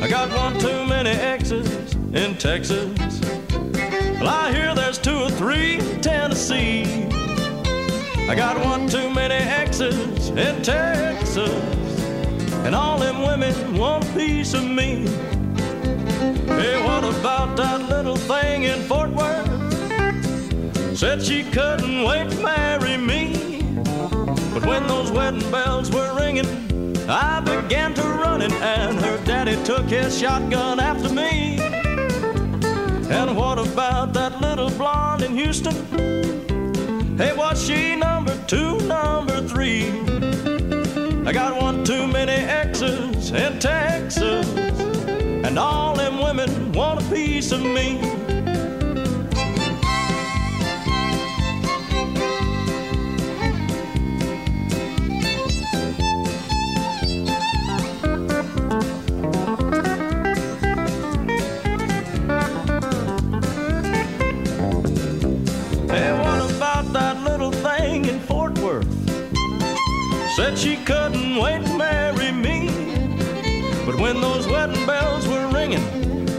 Speaker 8: I got one too many exes in Texas. Well, I hear there's two or three in Tennessee. I got one too many exes in Texas. And all them women want a piece of me. Hey, what about that little thing in Fort Worth? Said she couldn't wait to marry me. But when those wedding bells were ringing, I began to running, and her daddy took his shotgun after me. And what about that little blonde in Houston? Hey, was she number two, number three? I got one too many exes in Texas, and all them women want a piece of me. Said she couldn't wait to marry me. But when those wedding bells were ringing,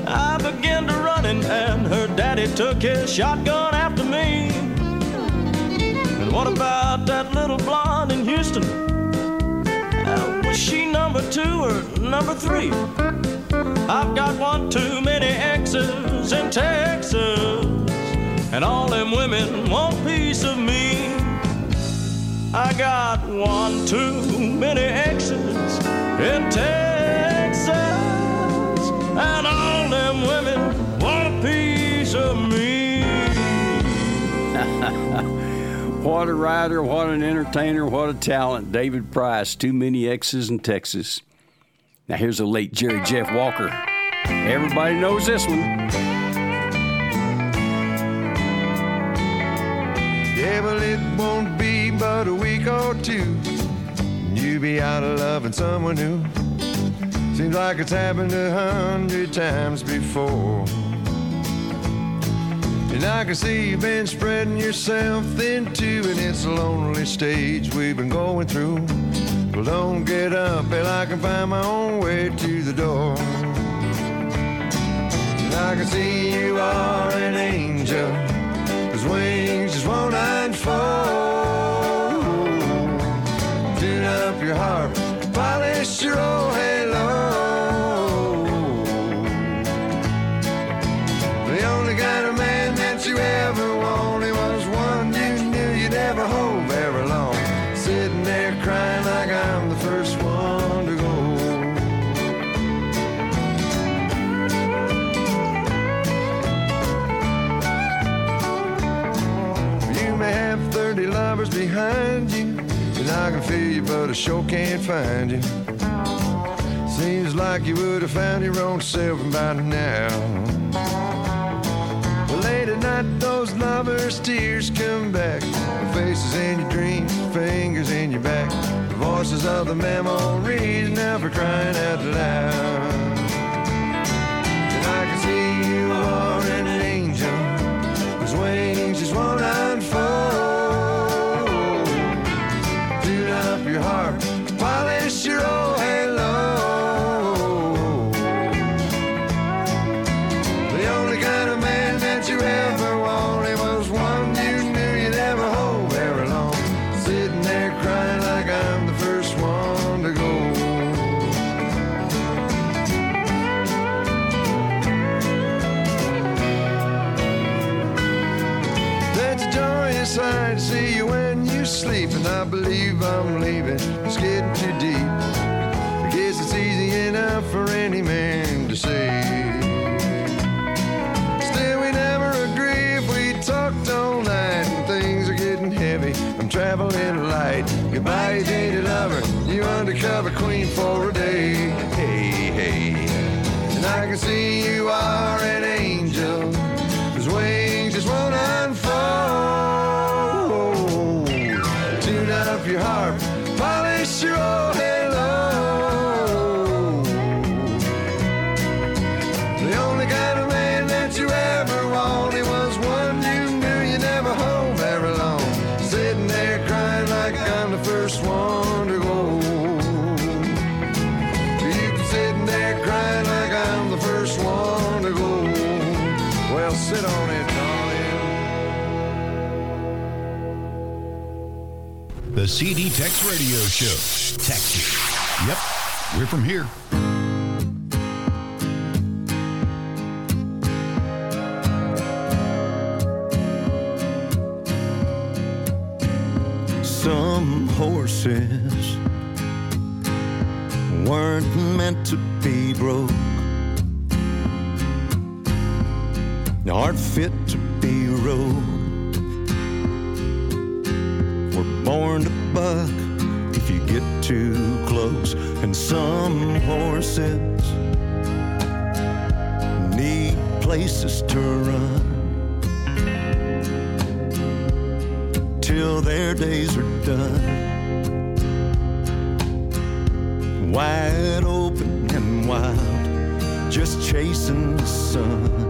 Speaker 8: I began to running, and her daddy took his shotgun after me. And what about that little blonde in Houston? Was she number two or number three? I've got one too many exes in Texas, and all them women want piece of me. I got one too many exes in Texas, and all them women want a piece of me.
Speaker 1: what a writer, what an entertainer, what a talent. David Price, too many X's in Texas. Now here's the late Jerry Jeff Walker. Everybody knows this one.
Speaker 19: And You be out of loving someone new. Seems like it's happened a hundred times before. And I can see you've been spreading yourself thin too, and it's a lonely stage we've been going through. Well, don't get up, till I can find my own way to the door. And I can see you are an angel, whose wings just won't unfold. Your harp, polish your old halo. The only kind of man that you ever wanted was one you knew you'd ever hold very long. Sitting there crying like I'm the first one to go. You may have 30 lovers behind I can feel you, but I sure can't find you. Seems like you would have found your own self by now. Well, late at night, those lovers' tears come back. The faces in your dreams, fingers in your back. The voices of the memories never crying out loud.
Speaker 20: bij
Speaker 19: de CD Tex radio show. Texas. Yep, we're from here.
Speaker 21: Some horses weren't meant to be broke. Aren't fit too close, and some horses need places to run till their days are done. Wide open and wild, just chasing the sun.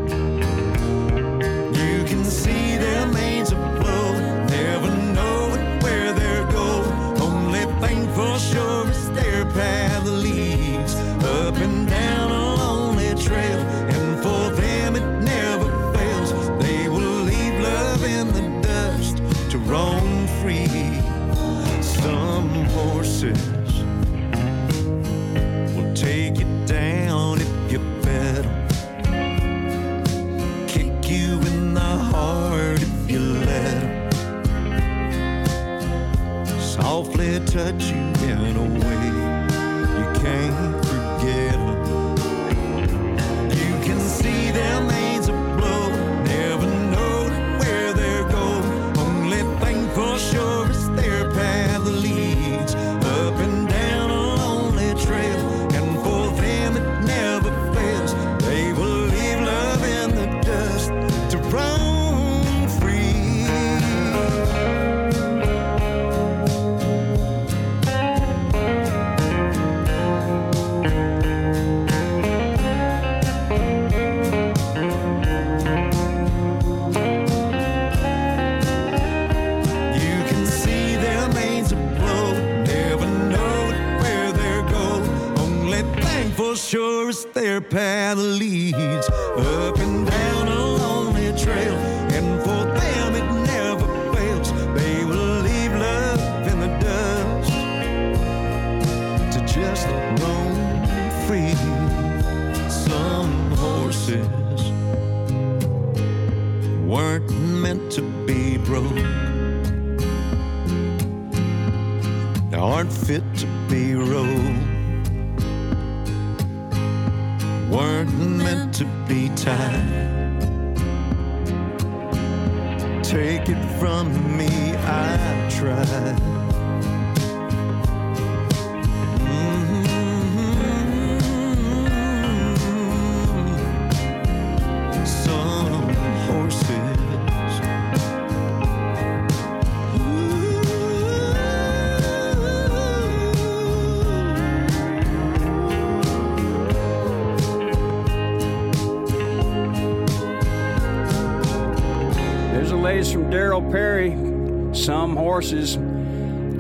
Speaker 21: horses.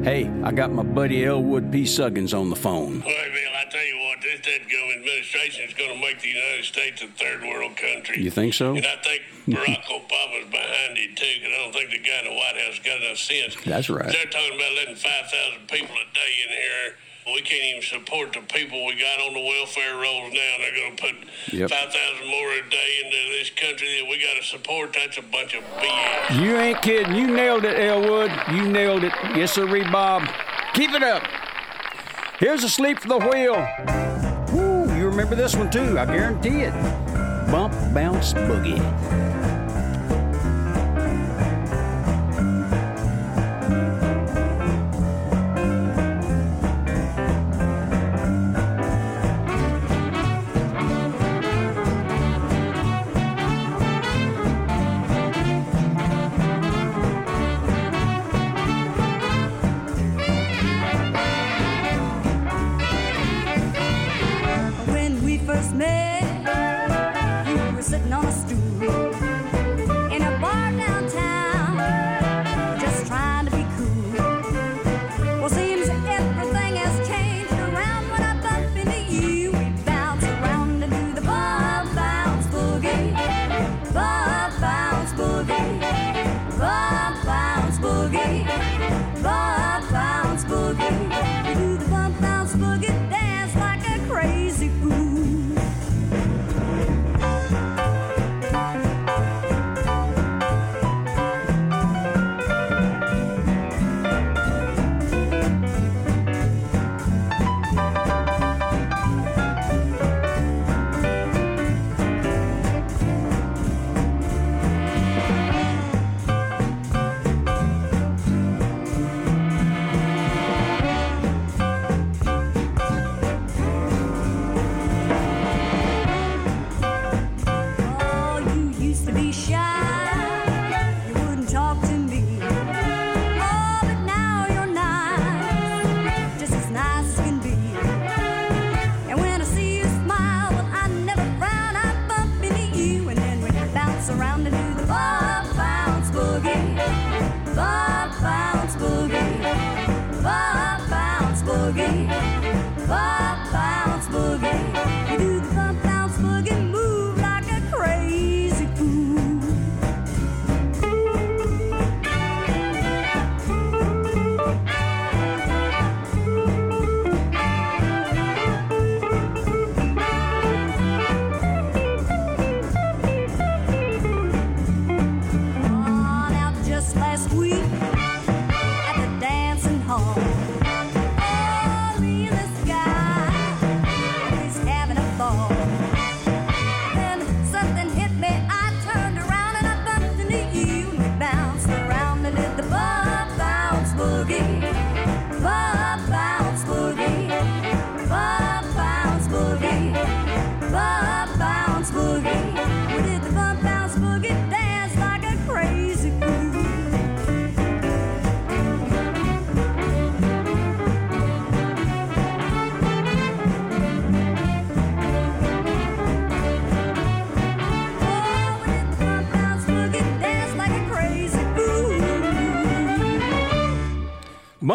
Speaker 1: Hey, I got my buddy Elwood P. Suggins on the phone.
Speaker 22: Hey, Bill, I tell you what, this dead gum administration is going to make the United States a third world country.
Speaker 1: You think so?
Speaker 22: And I think Barack Obama's behind it, too, because I don't think the guy in the White House got enough sense.
Speaker 1: That's right.
Speaker 22: They're talking about letting 5,000 people a day in here we can't even support the people we got on the welfare rolls now. They're going to put
Speaker 23: yep.
Speaker 22: 5,000 more a day got. That's a bunch of BS.
Speaker 23: You ain't kidding. You nailed it, Elwood. You nailed it. Yes, sir, Bob. Keep it up. Here's a sleep for the wheel. Woo, you remember this one too. I guarantee it. Bump, bounce, boogie.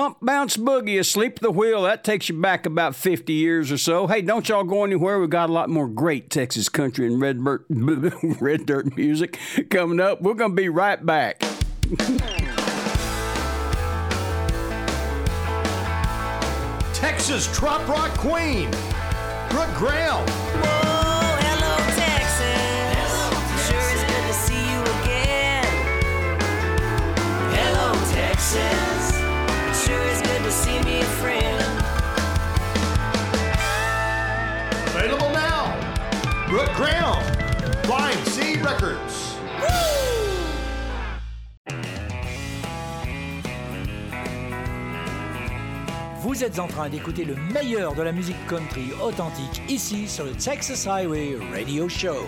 Speaker 1: Bump, bounce, boogie,
Speaker 23: asleep at the wheel. That takes you back about 50 years or so. Hey, don't y'all go anywhere. We've got a lot more great Texas country and red, dirt, red dirt music coming up. We're going to be right back.
Speaker 15: Texas Trop Rock Queen, Brooke Graham.
Speaker 4: hello, Texas.
Speaker 15: Available now. Brooke Graham, Flying C Records.
Speaker 12: Vous êtes en train d'écouter le meilleur de la musique country authentique ici sur le Texas Highway Radio Show.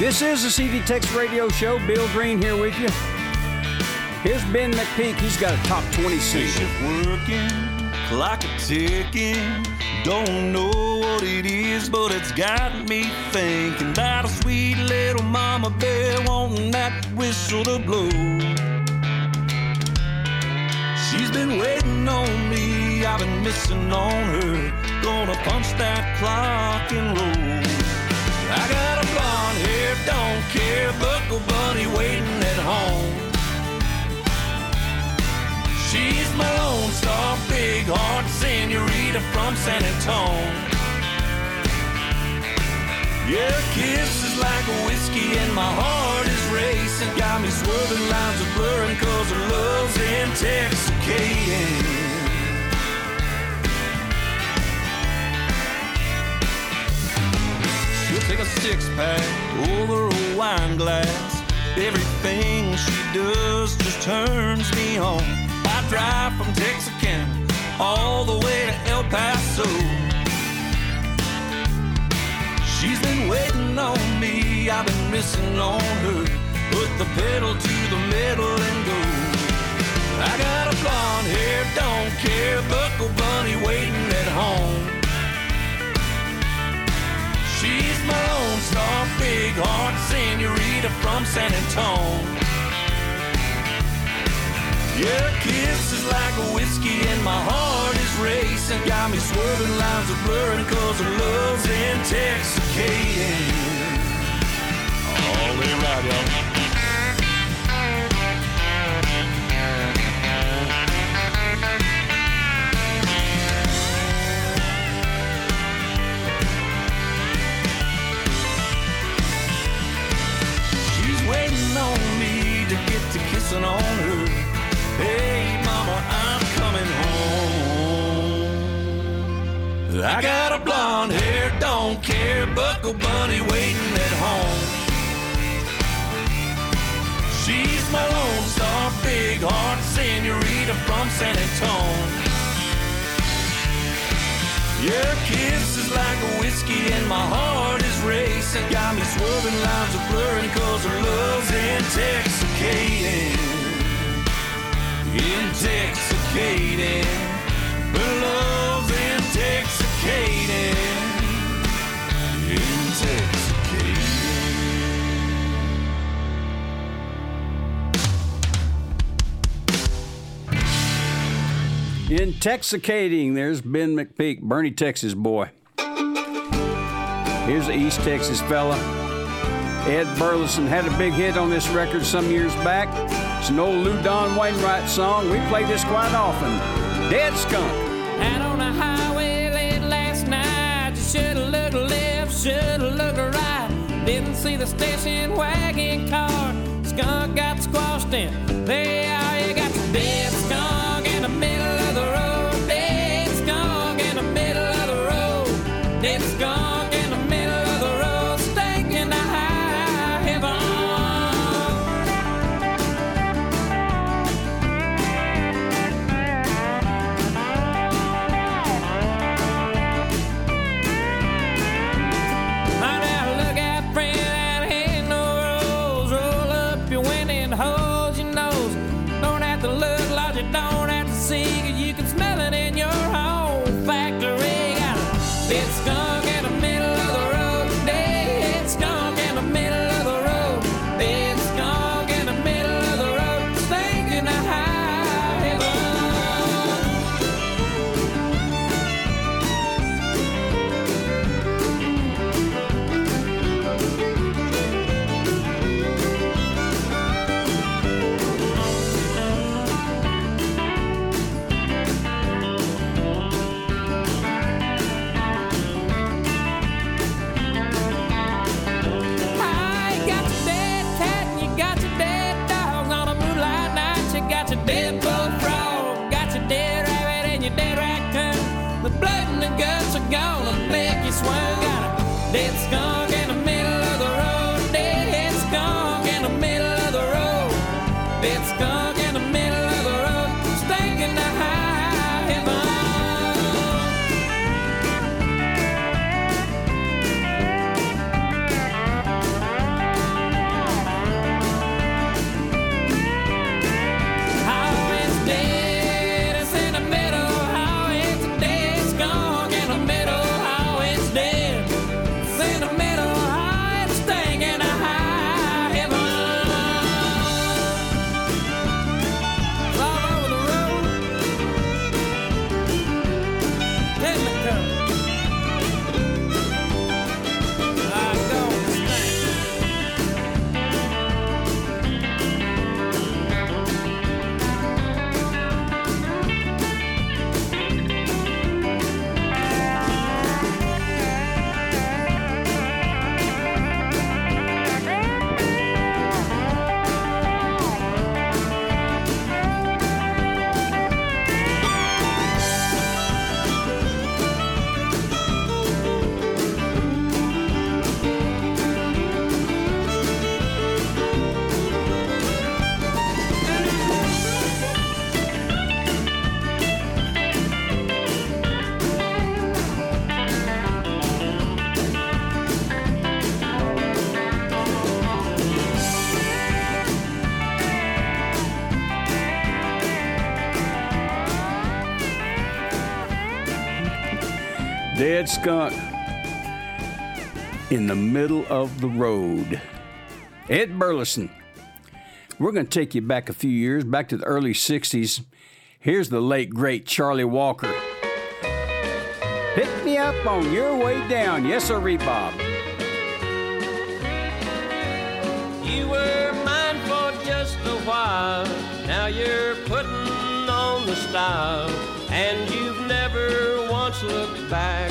Speaker 23: This is the CD Tex Radio Show. Bill Green here with you. Here's Ben McPeak. He's got a top 20 single.
Speaker 11: working, clock a ticking. Don't know what it is, but it's got me thinking about a sweet little mama bear wanting that whistle to blow. She's been waiting on me, I've been missing on her. Gonna punch that clock and roll. Bunny waiting at home. She's senorita from San Antonio. Your kiss is like a whiskey and my heart is racing. Got me swerving lines are blurring cause her love's intoxicating. She'll take a six pack over a wine glass. Everything she does just turns me on. Drive from Texarkana all the way to El Paso. She's been waiting on me, I've been missing on her. Put the pedal to the metal and go. I got a blonde hair, don't care, buckle bunny waiting at home. She's my lone star, big heart senorita from San Antonio. Your kiss is like a whiskey and my heart is racing. Got me swerving lines are blurring cause her love's intoxicating. All day right, y'all. Don't care, buckle bunny waiting at home. She's my lone star, big heart senorita from San Antonio. Your kiss is like a whiskey and my heart is racing. Got me swerving lines are blurring cause her love's intoxicating. Intoxicating. Her love's intoxicating. Intoxicating.
Speaker 1: There's Ben McPeak, Boerne, Texas boy. Here's the East Texas fella. Ed Burleson had a big hit on this record some years back. It's an old Loudon Wainwright song. We play this quite often. Dead Skunk.
Speaker 24: Out on the highway left, should've looked right. Didn't see the station wagon car. Skunk got squashed in. There you got the dead skunk see, you can smell it skunk in the middle of the road.
Speaker 1: Ed Burleson. We're going to take you back a few years, back to the early 60s. Here's the late, great Charlie Walker. Pick me up on your way down. Yes, sir, Bob.
Speaker 25: You were mine for just a while. Now you're putting on the style. And you've never once looked back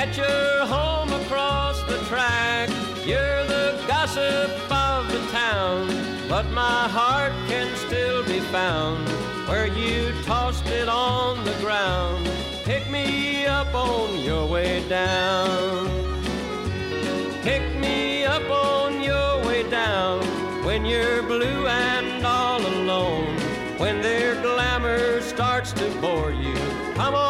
Speaker 25: at your home across the track. You're the gossip of the town. But my heart can still be found where you tossed it on the ground. Pick me up on your way down. Pick me up on your way down when you're blue and all alone. When their glamour starts to bore you, come on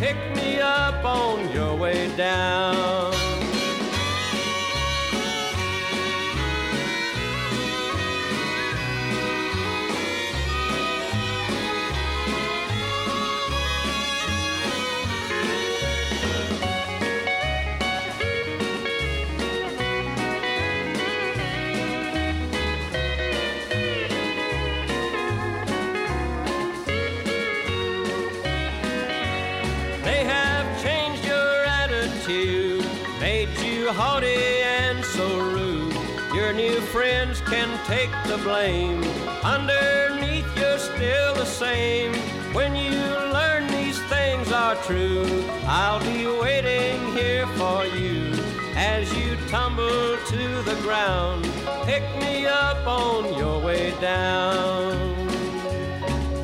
Speaker 25: Pick me up on your way down. The blame. Underneath, you're still the same. When you learn these things are true, I'll be waiting here for you as you tumble to the ground. Pick me up on your way down.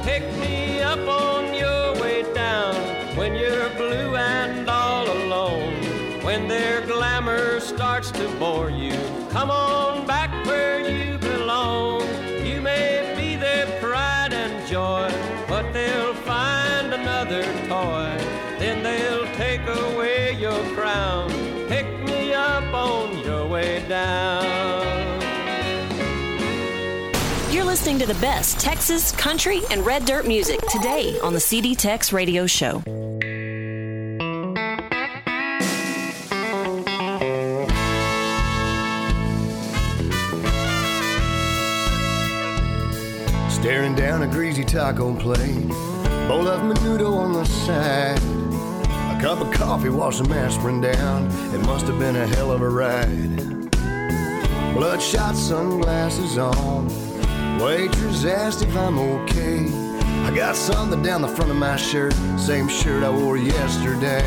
Speaker 25: Pick me up on your way down when you're blue and all alone. When their glamour starts to bore you,
Speaker 26: listening to the best Texas, country, and red dirt music today on the CD Tex Radio Show.
Speaker 19: Staring down a greasy taco plate, bowl of menudo on the side. A cup of coffee washed some aspirin down. It must have been a hell of a ride. Bloodshot sunglasses on. Waitress asked if I'm okay. I got something down the front of my shirt, same shirt I wore yesterday.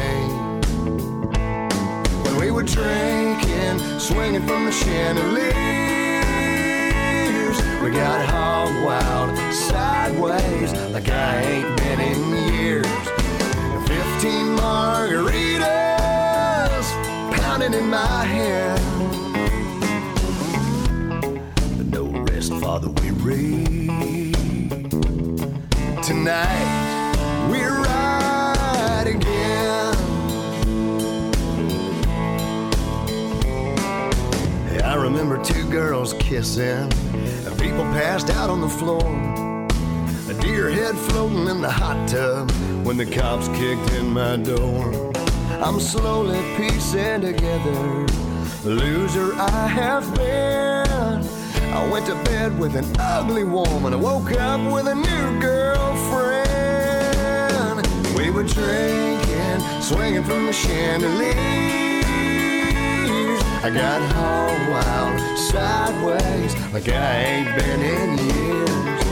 Speaker 19: When we were drinking, swinging from the chandeliers, we got hog wild sideways like I ain't been in years. Fifteen margaritas pounding in my head. Father, we read. Tonight we're right again. I remember two girls kissing, and people passed out on the floor. A deer head floating in the hot tub when the cops kicked in my door. I'm slowly piecing together the loser I have been. I went to bed with an ugly woman. I woke up with a new girlfriend. We were drinking, swinging from the chandeliers. I got hog wild sideways like I ain't been in years.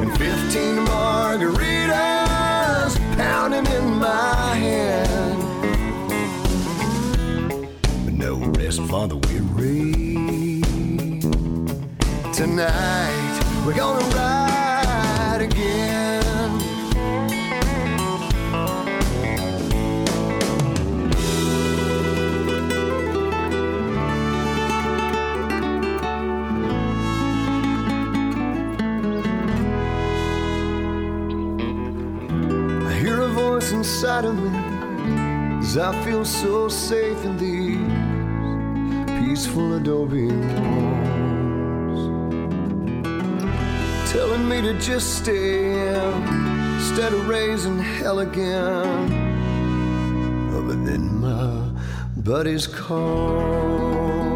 Speaker 19: And 15 margaritas pounding in my hand. But no rest for the weary. Tonight. We're gonna ride again. I hear a voice inside of me as I feel so safe in these peaceful adobe. walls, telling me to just stay instead of raising hell again. But then my buddies call.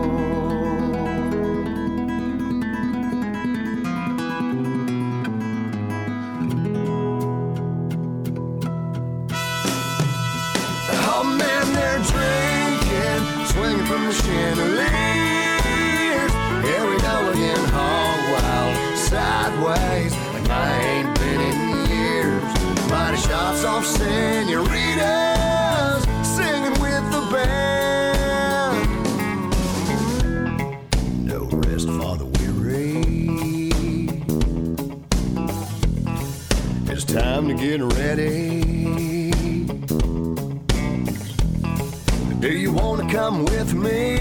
Speaker 19: Time to get ready. Do you want to come with me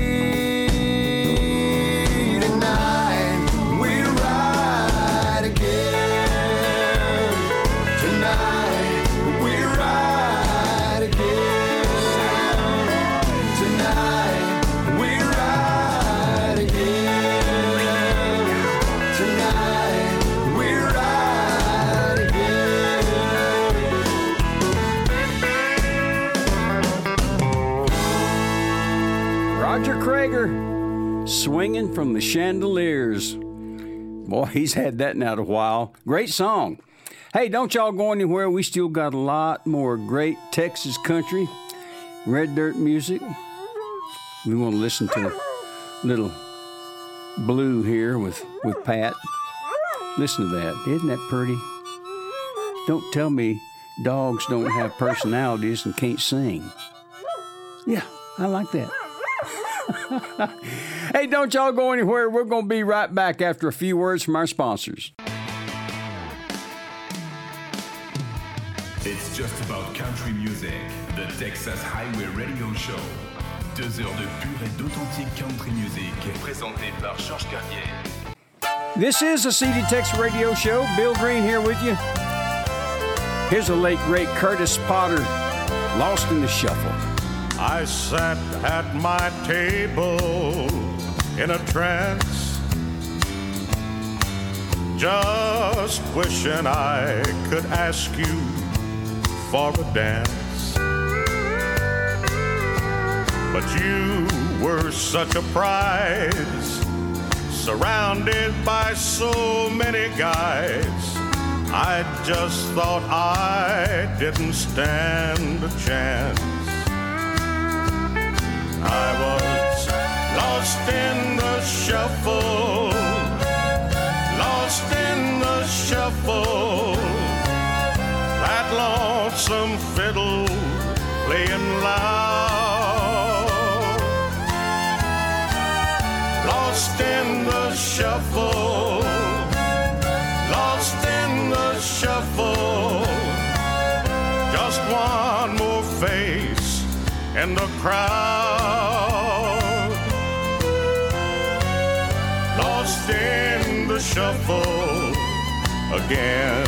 Speaker 1: from the chandeliers. Boy, he's had that now a while. Great song. Hey, don't y'all go anywhere. We still got a lot more great Texas country, red dirt music. We want to listen to a little blue here with, with Pat. Listen to that. Isn't that pretty? Don't tell me dogs don't have personalities and can't sing. Yeah, I like that. hey, don't y'all go anywhere. We're going to be right back after a few words from our sponsors.
Speaker 27: It's just about country music. The Texas Highway Radio Show. Deux heures de pure et d'authentique country music. Présenté par Georges Carrier.
Speaker 1: This is the CD Tex Radio Show. Bill Green here with you. Here's a late great Curtis Potter, Lost in the Shuffle.
Speaker 17: I sat at my table in a trance, just wishing I could ask you for a dance. But you were such a prize, surrounded by so many guys. I just thought I didn't stand a chance. I was lost in the shuffle, lost in the shuffle. That lonesome fiddle playing loud. Lost in the shuffle, lost in the shuffle. Just one more face in the crowd. Shuffle again.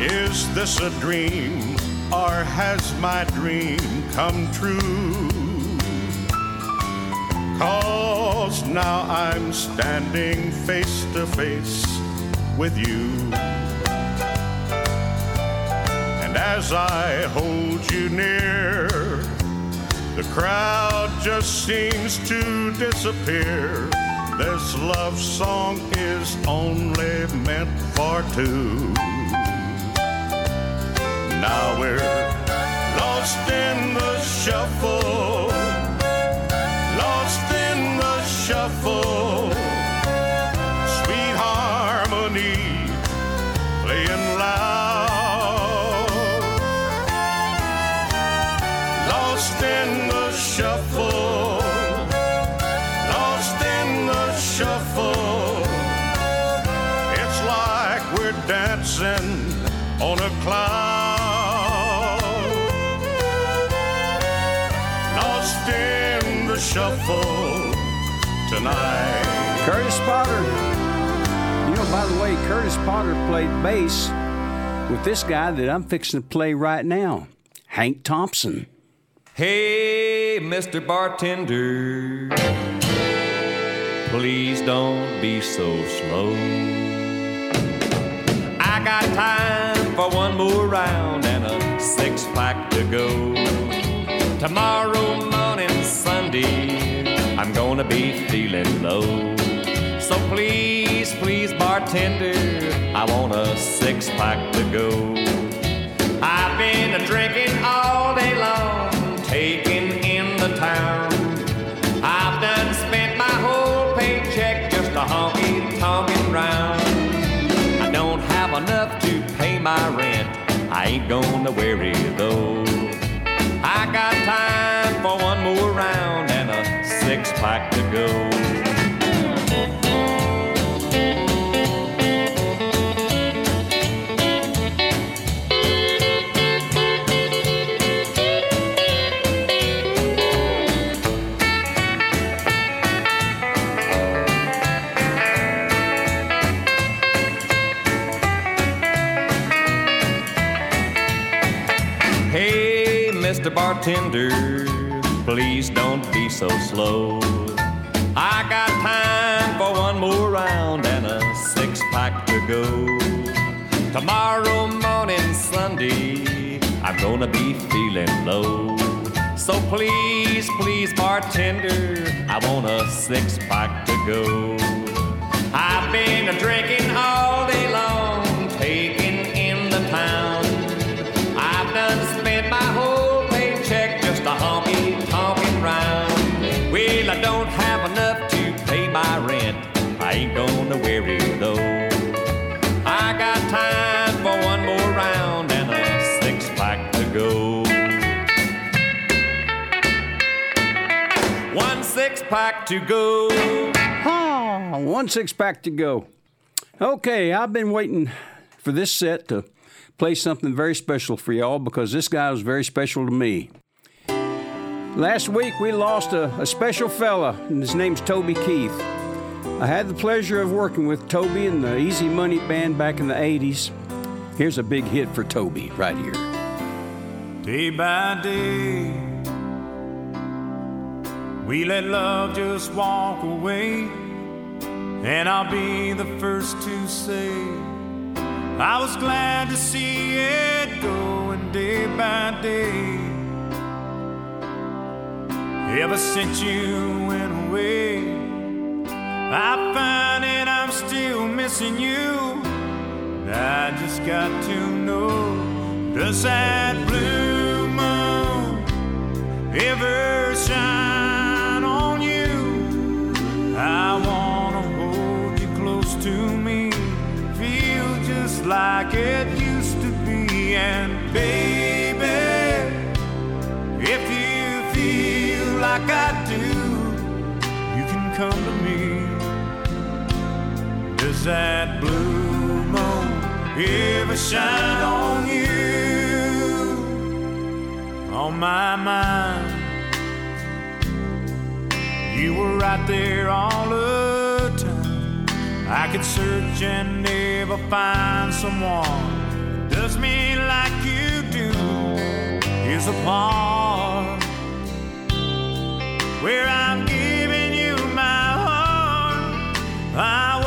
Speaker 17: Is this a dream or has my dream come true? Cause now I'm standing face to face with you. As I hold you near, the crowd just seems to disappear. This love song is only meant for two. Now we're lost in the shuffle, lost in the shuffle. Shuffle tonight.
Speaker 1: Curtis Potter, You know, by the way, Curtis Potter played bass with this guy that I'm fixing to play right now, Hank Thompson.
Speaker 25: Hey, Mr. Bartender, please don't be so slow. I got time for one more round and a six pack to go. Tomorrow Sunday, I'm gonna be feeling low. So please, please, bartender, I want a six pack to go. I've been a drinking all day long, taking in the town. I've done spent my whole paycheck just a honky tonkin' round. I don't have enough to pay my rent. I ain't gonna worry though. I got time for one more round pack to go. Hey, Mr. Bartender, please don't be so slow. I got time for one more round and a six pack to go. Tomorrow morning, Sunday, I'm gonna be feeling low. So please, please, bartender, I want a six pack to go. I've been drinking pack to go.
Speaker 1: Ah, one six pack to go. Okay, I've been waiting for this set to play something very special for y'all because this guy was very special to me. Last week we lost a, a special fella, and his name's Toby Keith. I had the pleasure of working with Toby in the Easy Money Band back in the 80s. Here's a big hit for Toby right here.
Speaker 14: Day by day, we let love just walk away. And I'll be the first to say, I was glad to see it going day by day. Ever since you went away, I find that I'm still missing you. I just got to know does that blue moon ever shine? I wanna hold you close to me, feel just like it used to be. And baby, if you feel like I do, you can come to me. Does that blue moon ever shine on you? On my mind, you were right there all the time. I could search and never find someone that does me like you do. Is a part where I'm giving you my heart. I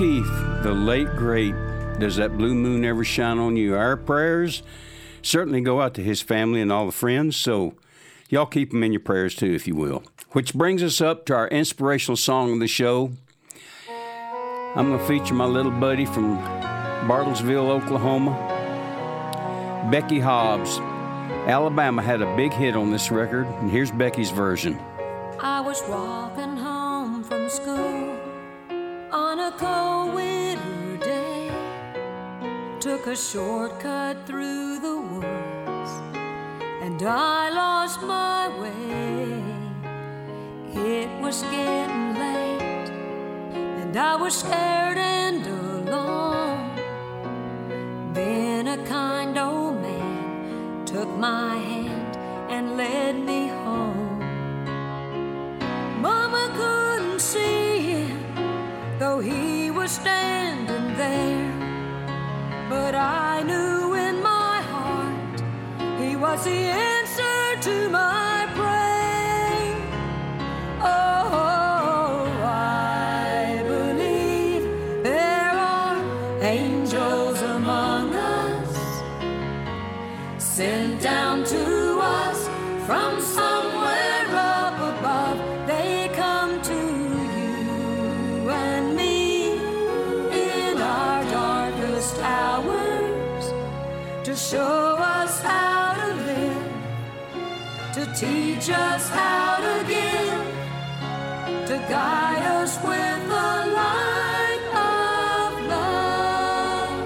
Speaker 1: Keith, the late great, does that blue moon ever shine on you? Our prayers certainly go out to his family and all the friends, so y'all keep them in your prayers too, if you will. Which brings us up to our inspirational song of the show. I'm going to feature my little buddy from Bartlesville, Oklahoma, Becky Hobbs. Alabama had a big hit on this record, and here's Becky's version.
Speaker 28: I was walking home from school a cold winter day. Took a shortcut through the woods and I lost my way. It was getting late and I was scared and alone. Then a kind old man took my hand and led me home. Mama couldn't see him, though he standing there. But I knew in my heart he was the answer to my show us how to live, to teach us how to give, to guide us with the light of love.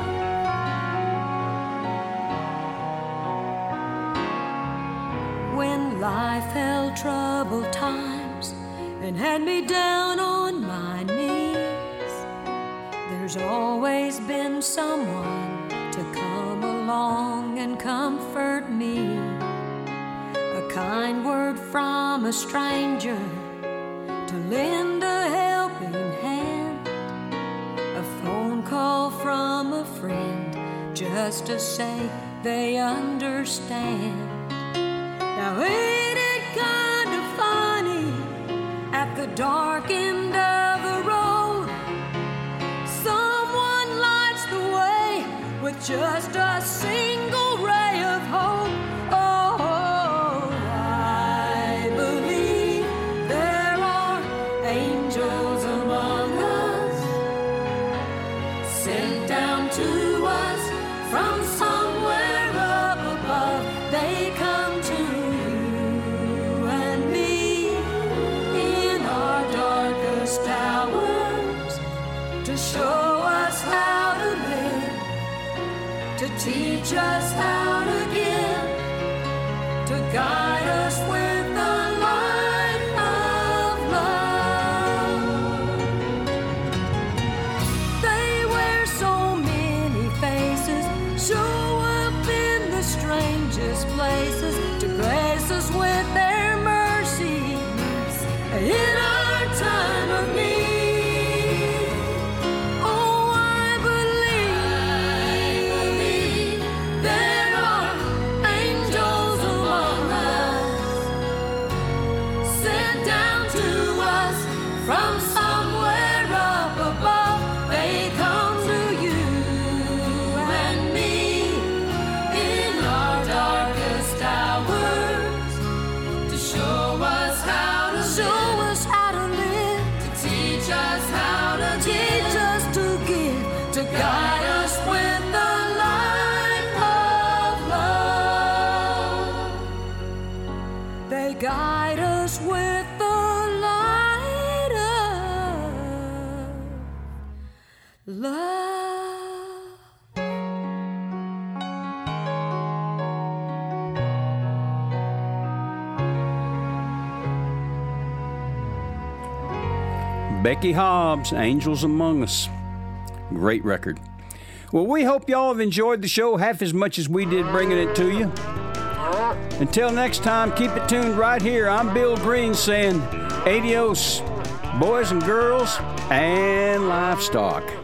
Speaker 28: when life held troubled times and had me down on my knees. There's always been someone come along and comfort me. A kind word from a stranger to lend a helping hand. A phone call from a friend just to say they understand. Now ain't it kind of funny at the dark just a teach
Speaker 1: Becky Hobbs, Angels Among Us. Great record. Well, we hope y'all have enjoyed the show half as much as we did bringing it to you. Until next time, keep it tuned right here. I'm Bill Green saying adios. boys and girls, and livestock.